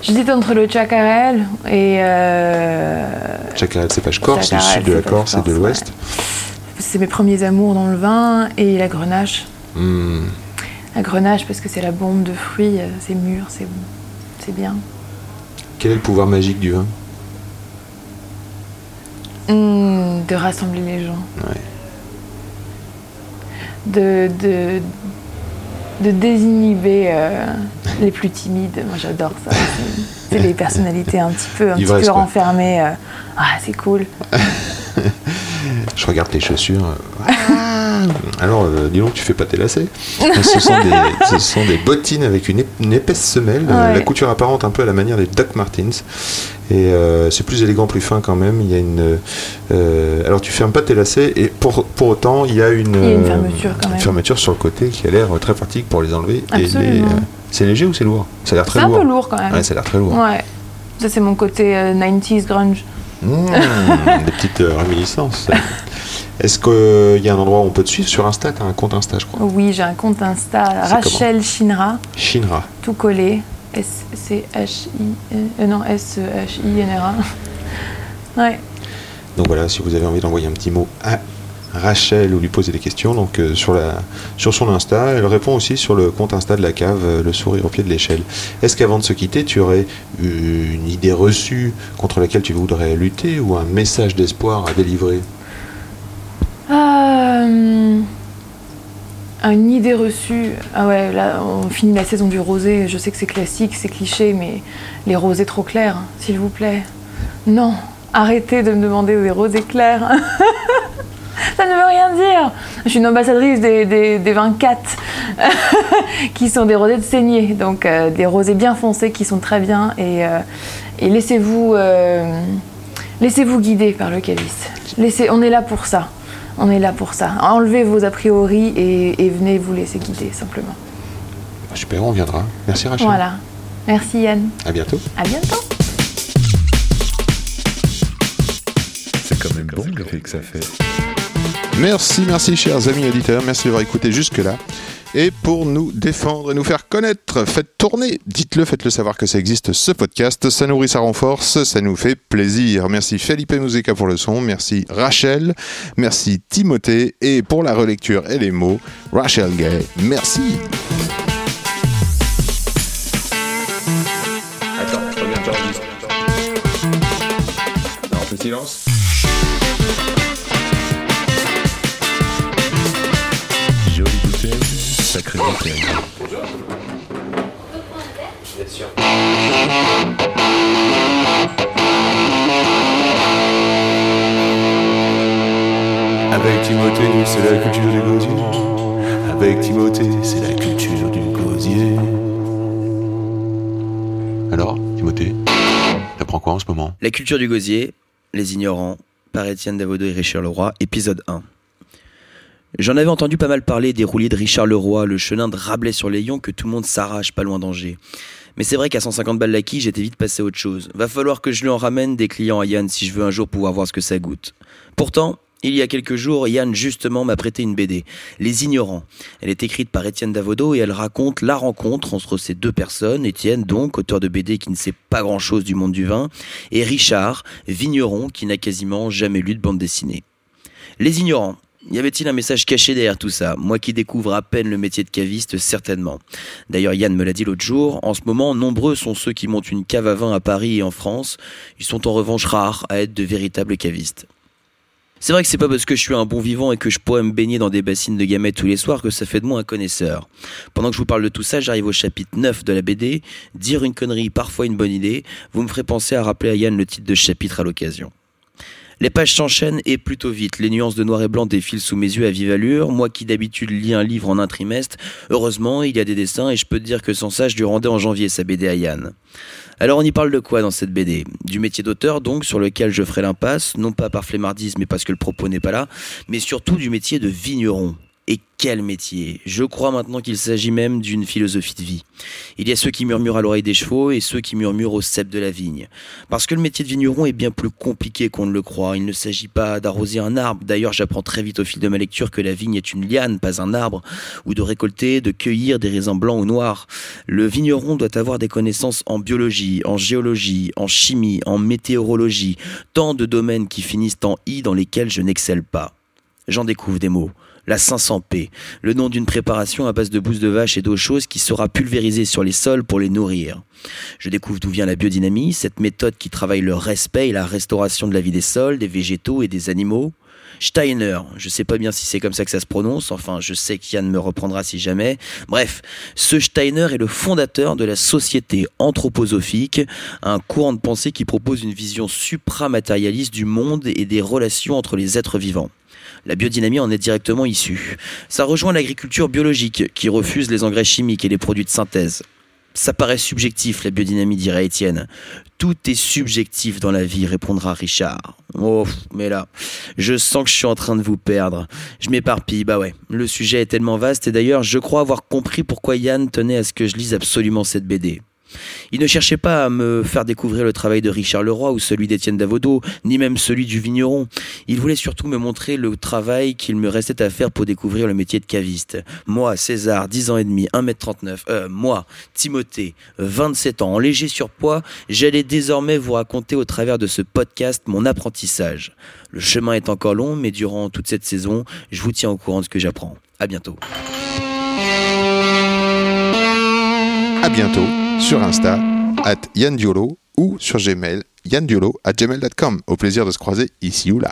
J'hésite entre le chacarel et. euh, Chacarel, c'est page Corse, c'est le sud de la Corse et de l'ouest. c'est mes premiers amours dans le vin et la grenache. Hmm. La grenache parce que c'est la bombe de fruits, euh, c'est mûr, c'est c'est bien. Quel est le pouvoir magique du vin? Hmm, de rassembler les gens. Ouais. De, de, de désinhiber euh, les plus timides. Moi j'adore ça. C'est- les personnalités un petit peu, un petit peu renfermées. euh, Ah, c'est cool. [LAUGHS] Je regarde tes chaussures. ah Alors, euh, dis donc, tu fais pas tes lacets. ce, sont des, [LAUGHS] ce sont des bottines avec une, ép- une épaisse semelle. euh, Ouais. La couture apparente un peu à la manière des Doc Martens. Et euh, c'est plus élégant, plus fin quand même. Il y a une. euh, alors, tu fermes pas tes lacets et pour, pour autant, il y a une. Il y a une fermeture quand même. une fermeture sur le côté qui a l'air très pratique pour les enlever. Absolument. c'est léger ou c'est lourd? Ça a l'air très C'est un lourd. peu lourd quand même. Ouais, ça a l'air très lourd. Ouais. Ça c'est mon côté euh, 90s grunge. Mmh, [LAUGHS] des petites euh, réminiscences. Est-ce qu'il y a un endroit où on peut te suivre sur Insta? Tu as un compte Insta, je crois. Oui, j'ai un compte Insta, Rachel Shinra, Shinra. tout collé. S-C-H-I... euh, non, S-H-I-N-R-A. [LAUGHS] Ouais. Donc voilà, si vous avez envie d'envoyer un petit mot à Rachel ou lui poser des questions, donc euh, sur, la, sur son Insta, elle répond aussi sur le compte Insta de la cave, euh, le sourire au pied de l'échelle. Est-ce qu'avant de se quitter, tu aurais une idée reçue contre laquelle tu voudrais lutter ou un message d'espoir à délivrer? Euh, une idée reçue. Ah ouais, là, on finit la saison du rosé. Je sais que c'est classique, c'est cliché, mais les rosés trop clairs, s'il vous plaît. Non, arrêtez de me demander des rosés clairs. [LAUGHS] Ça ne veut rien dire. Je suis une ambassadrice des, des, des 24 [LAUGHS] qui sont des rosés de saignée. Donc euh, des rosés bien foncés qui sont très bien. Et, euh, et laissez-vous euh, laissez-vous guider par le caviste. Laissez, on est là pour ça. On est là pour ça. Enlevez vos a priori et, et venez vous laisser guider simplement. Super, on viendra. Merci Rachel. Voilà. Merci Yann. À bientôt. À bientôt. C'est quand même bon l'effet que ça fait. Merci, merci chers amis auditeurs, merci d'avoir écouté jusque-là. Et pour nous défendre et nous faire connaître, faites tourner, dites-le, faites-le savoir que ça existe ce podcast, ça nourrit, ça renforce, ça nous fait plaisir. Merci Felipe Musica pour le son, merci Rachel, merci Timothée et pour la relecture et les mots, Rachel Gay, merci. Attends. Non, silence. Sacrée bouteille. Avec Timothée, c'est la culture du gosier. Avec Timothée, c'est la culture du gosier. Alors, Timothée, t'apprends quoi en ce moment? La culture du gosier, les ignorants, par Étienne Davodo et Richard Leroy, épisode 1. J'en avais entendu pas mal parler des rouliers de Richard Leroy, le chenin de Rabelais sur les Lions que tout le monde s'arrache pas loin d'Angers. Mais c'est vrai qu'à 150 balles l'acquis, j'étais vite passé à autre chose. Va falloir que je lui en ramène des clients à Yann si je veux un jour pouvoir voir ce que ça goûte. Pourtant, il y a quelques jours, Yann justement m'a prêté une BD, Les Ignorants. Elle est écrite par Étienne Davodo et elle raconte la rencontre entre ces deux personnes, Étienne donc, auteur de BD qui ne sait pas grand-chose du monde du vin, et Richard, vigneron qui n'a quasiment jamais lu de bande dessinée. Les Ignorants. Y avait-il un message caché derrière tout ça? Moi qui découvre à peine le métier de caviste, certainement. D'ailleurs, Yann me l'a dit l'autre jour, en ce moment, nombreux sont ceux qui montent une cave à vin à Paris et en France. Ils sont en revanche rares à être de véritables cavistes. C'est vrai que c'est pas parce que je suis un bon vivant et que je pourrais me baigner dans des bassines de gamètes tous les soirs que ça fait de moi un connaisseur. Pendant que je vous parle de tout ça, j'arrive au chapitre 9 de la BD. Dire une connerie, parfois une bonne idée. Vous me ferez penser à rappeler à Yann le titre de chapitre à l'occasion. Les pages s'enchaînent et plutôt vite. Les nuances de noir et blanc défilent sous mes yeux à vive allure. Moi qui d'habitude lis un livre en un trimestre, heureusement, il y a des dessins et je peux te dire que sans ça, je lui rendais en janvier sa BD à Yann. Alors on y parle de quoi dans cette BD Du métier d'auteur donc, sur lequel je ferai l'impasse, non pas par flemmardisme mais parce que le propos n'est pas là, mais surtout du métier de vigneron. Et quel métier Je crois maintenant qu'il s'agit même d'une philosophie de vie. Il y a ceux qui murmurent à l'oreille des chevaux et ceux qui murmurent au cep de la vigne. Parce que le métier de vigneron est bien plus compliqué qu'on ne le croit. Il ne s'agit pas d'arroser un arbre. D'ailleurs, j'apprends très vite au fil de ma lecture que la vigne est une liane, pas un arbre, ou de récolter, de cueillir des raisins blancs ou noirs. Le vigneron doit avoir des connaissances en biologie, en géologie, en chimie, en météorologie, tant de domaines qui finissent en i dans lesquels je n'excelle pas. J'en découvre des mots la 500P, le nom d'une préparation à base de bouse de vache et d'eau chaude qui sera pulvérisée sur les sols pour les nourrir. Je découvre d'où vient la biodynamie, cette méthode qui travaille le respect et la restauration de la vie des sols, des végétaux et des animaux. Steiner, je sais pas bien si c'est comme ça que ça se prononce, enfin je sais qu'Yann me reprendra si jamais. Bref, ce Steiner est le fondateur de la société anthroposophique, un courant de pensée qui propose une vision supramatérialiste du monde et des relations entre les êtres vivants. La biodynamie en est directement issue. Ça rejoint l'agriculture biologique, qui refuse les engrais chimiques et les produits de synthèse. Ça paraît subjectif, la biodynamie, dirait Étienne. Tout est subjectif dans la vie, répondra Richard. Oh, mais là, je sens que je suis en train de vous perdre. Je m'éparpille, bah ouais. Le sujet est tellement vaste et d'ailleurs, je crois avoir compris pourquoi Yann tenait à ce que je lise absolument cette BD. Il ne cherchait pas à me faire découvrir le travail de Richard Leroy ou celui d'Étienne Davodo, ni même celui du vigneron. Il voulait surtout me montrer le travail qu'il me restait à faire pour découvrir le métier de caviste. Moi, César, 10 ans et demi, 1m39, euh, moi, Timothée, 27 ans, en léger surpoids, j'allais désormais vous raconter au travers de ce podcast mon apprentissage. Le chemin est encore long, mais durant toute cette saison, je vous tiens au courant de ce que j'apprends. À bientôt. À bientôt sur Insta, at Yann Diolo ou sur Gmail, yandiolo at gmail.com. Au plaisir de se croiser ici ou là.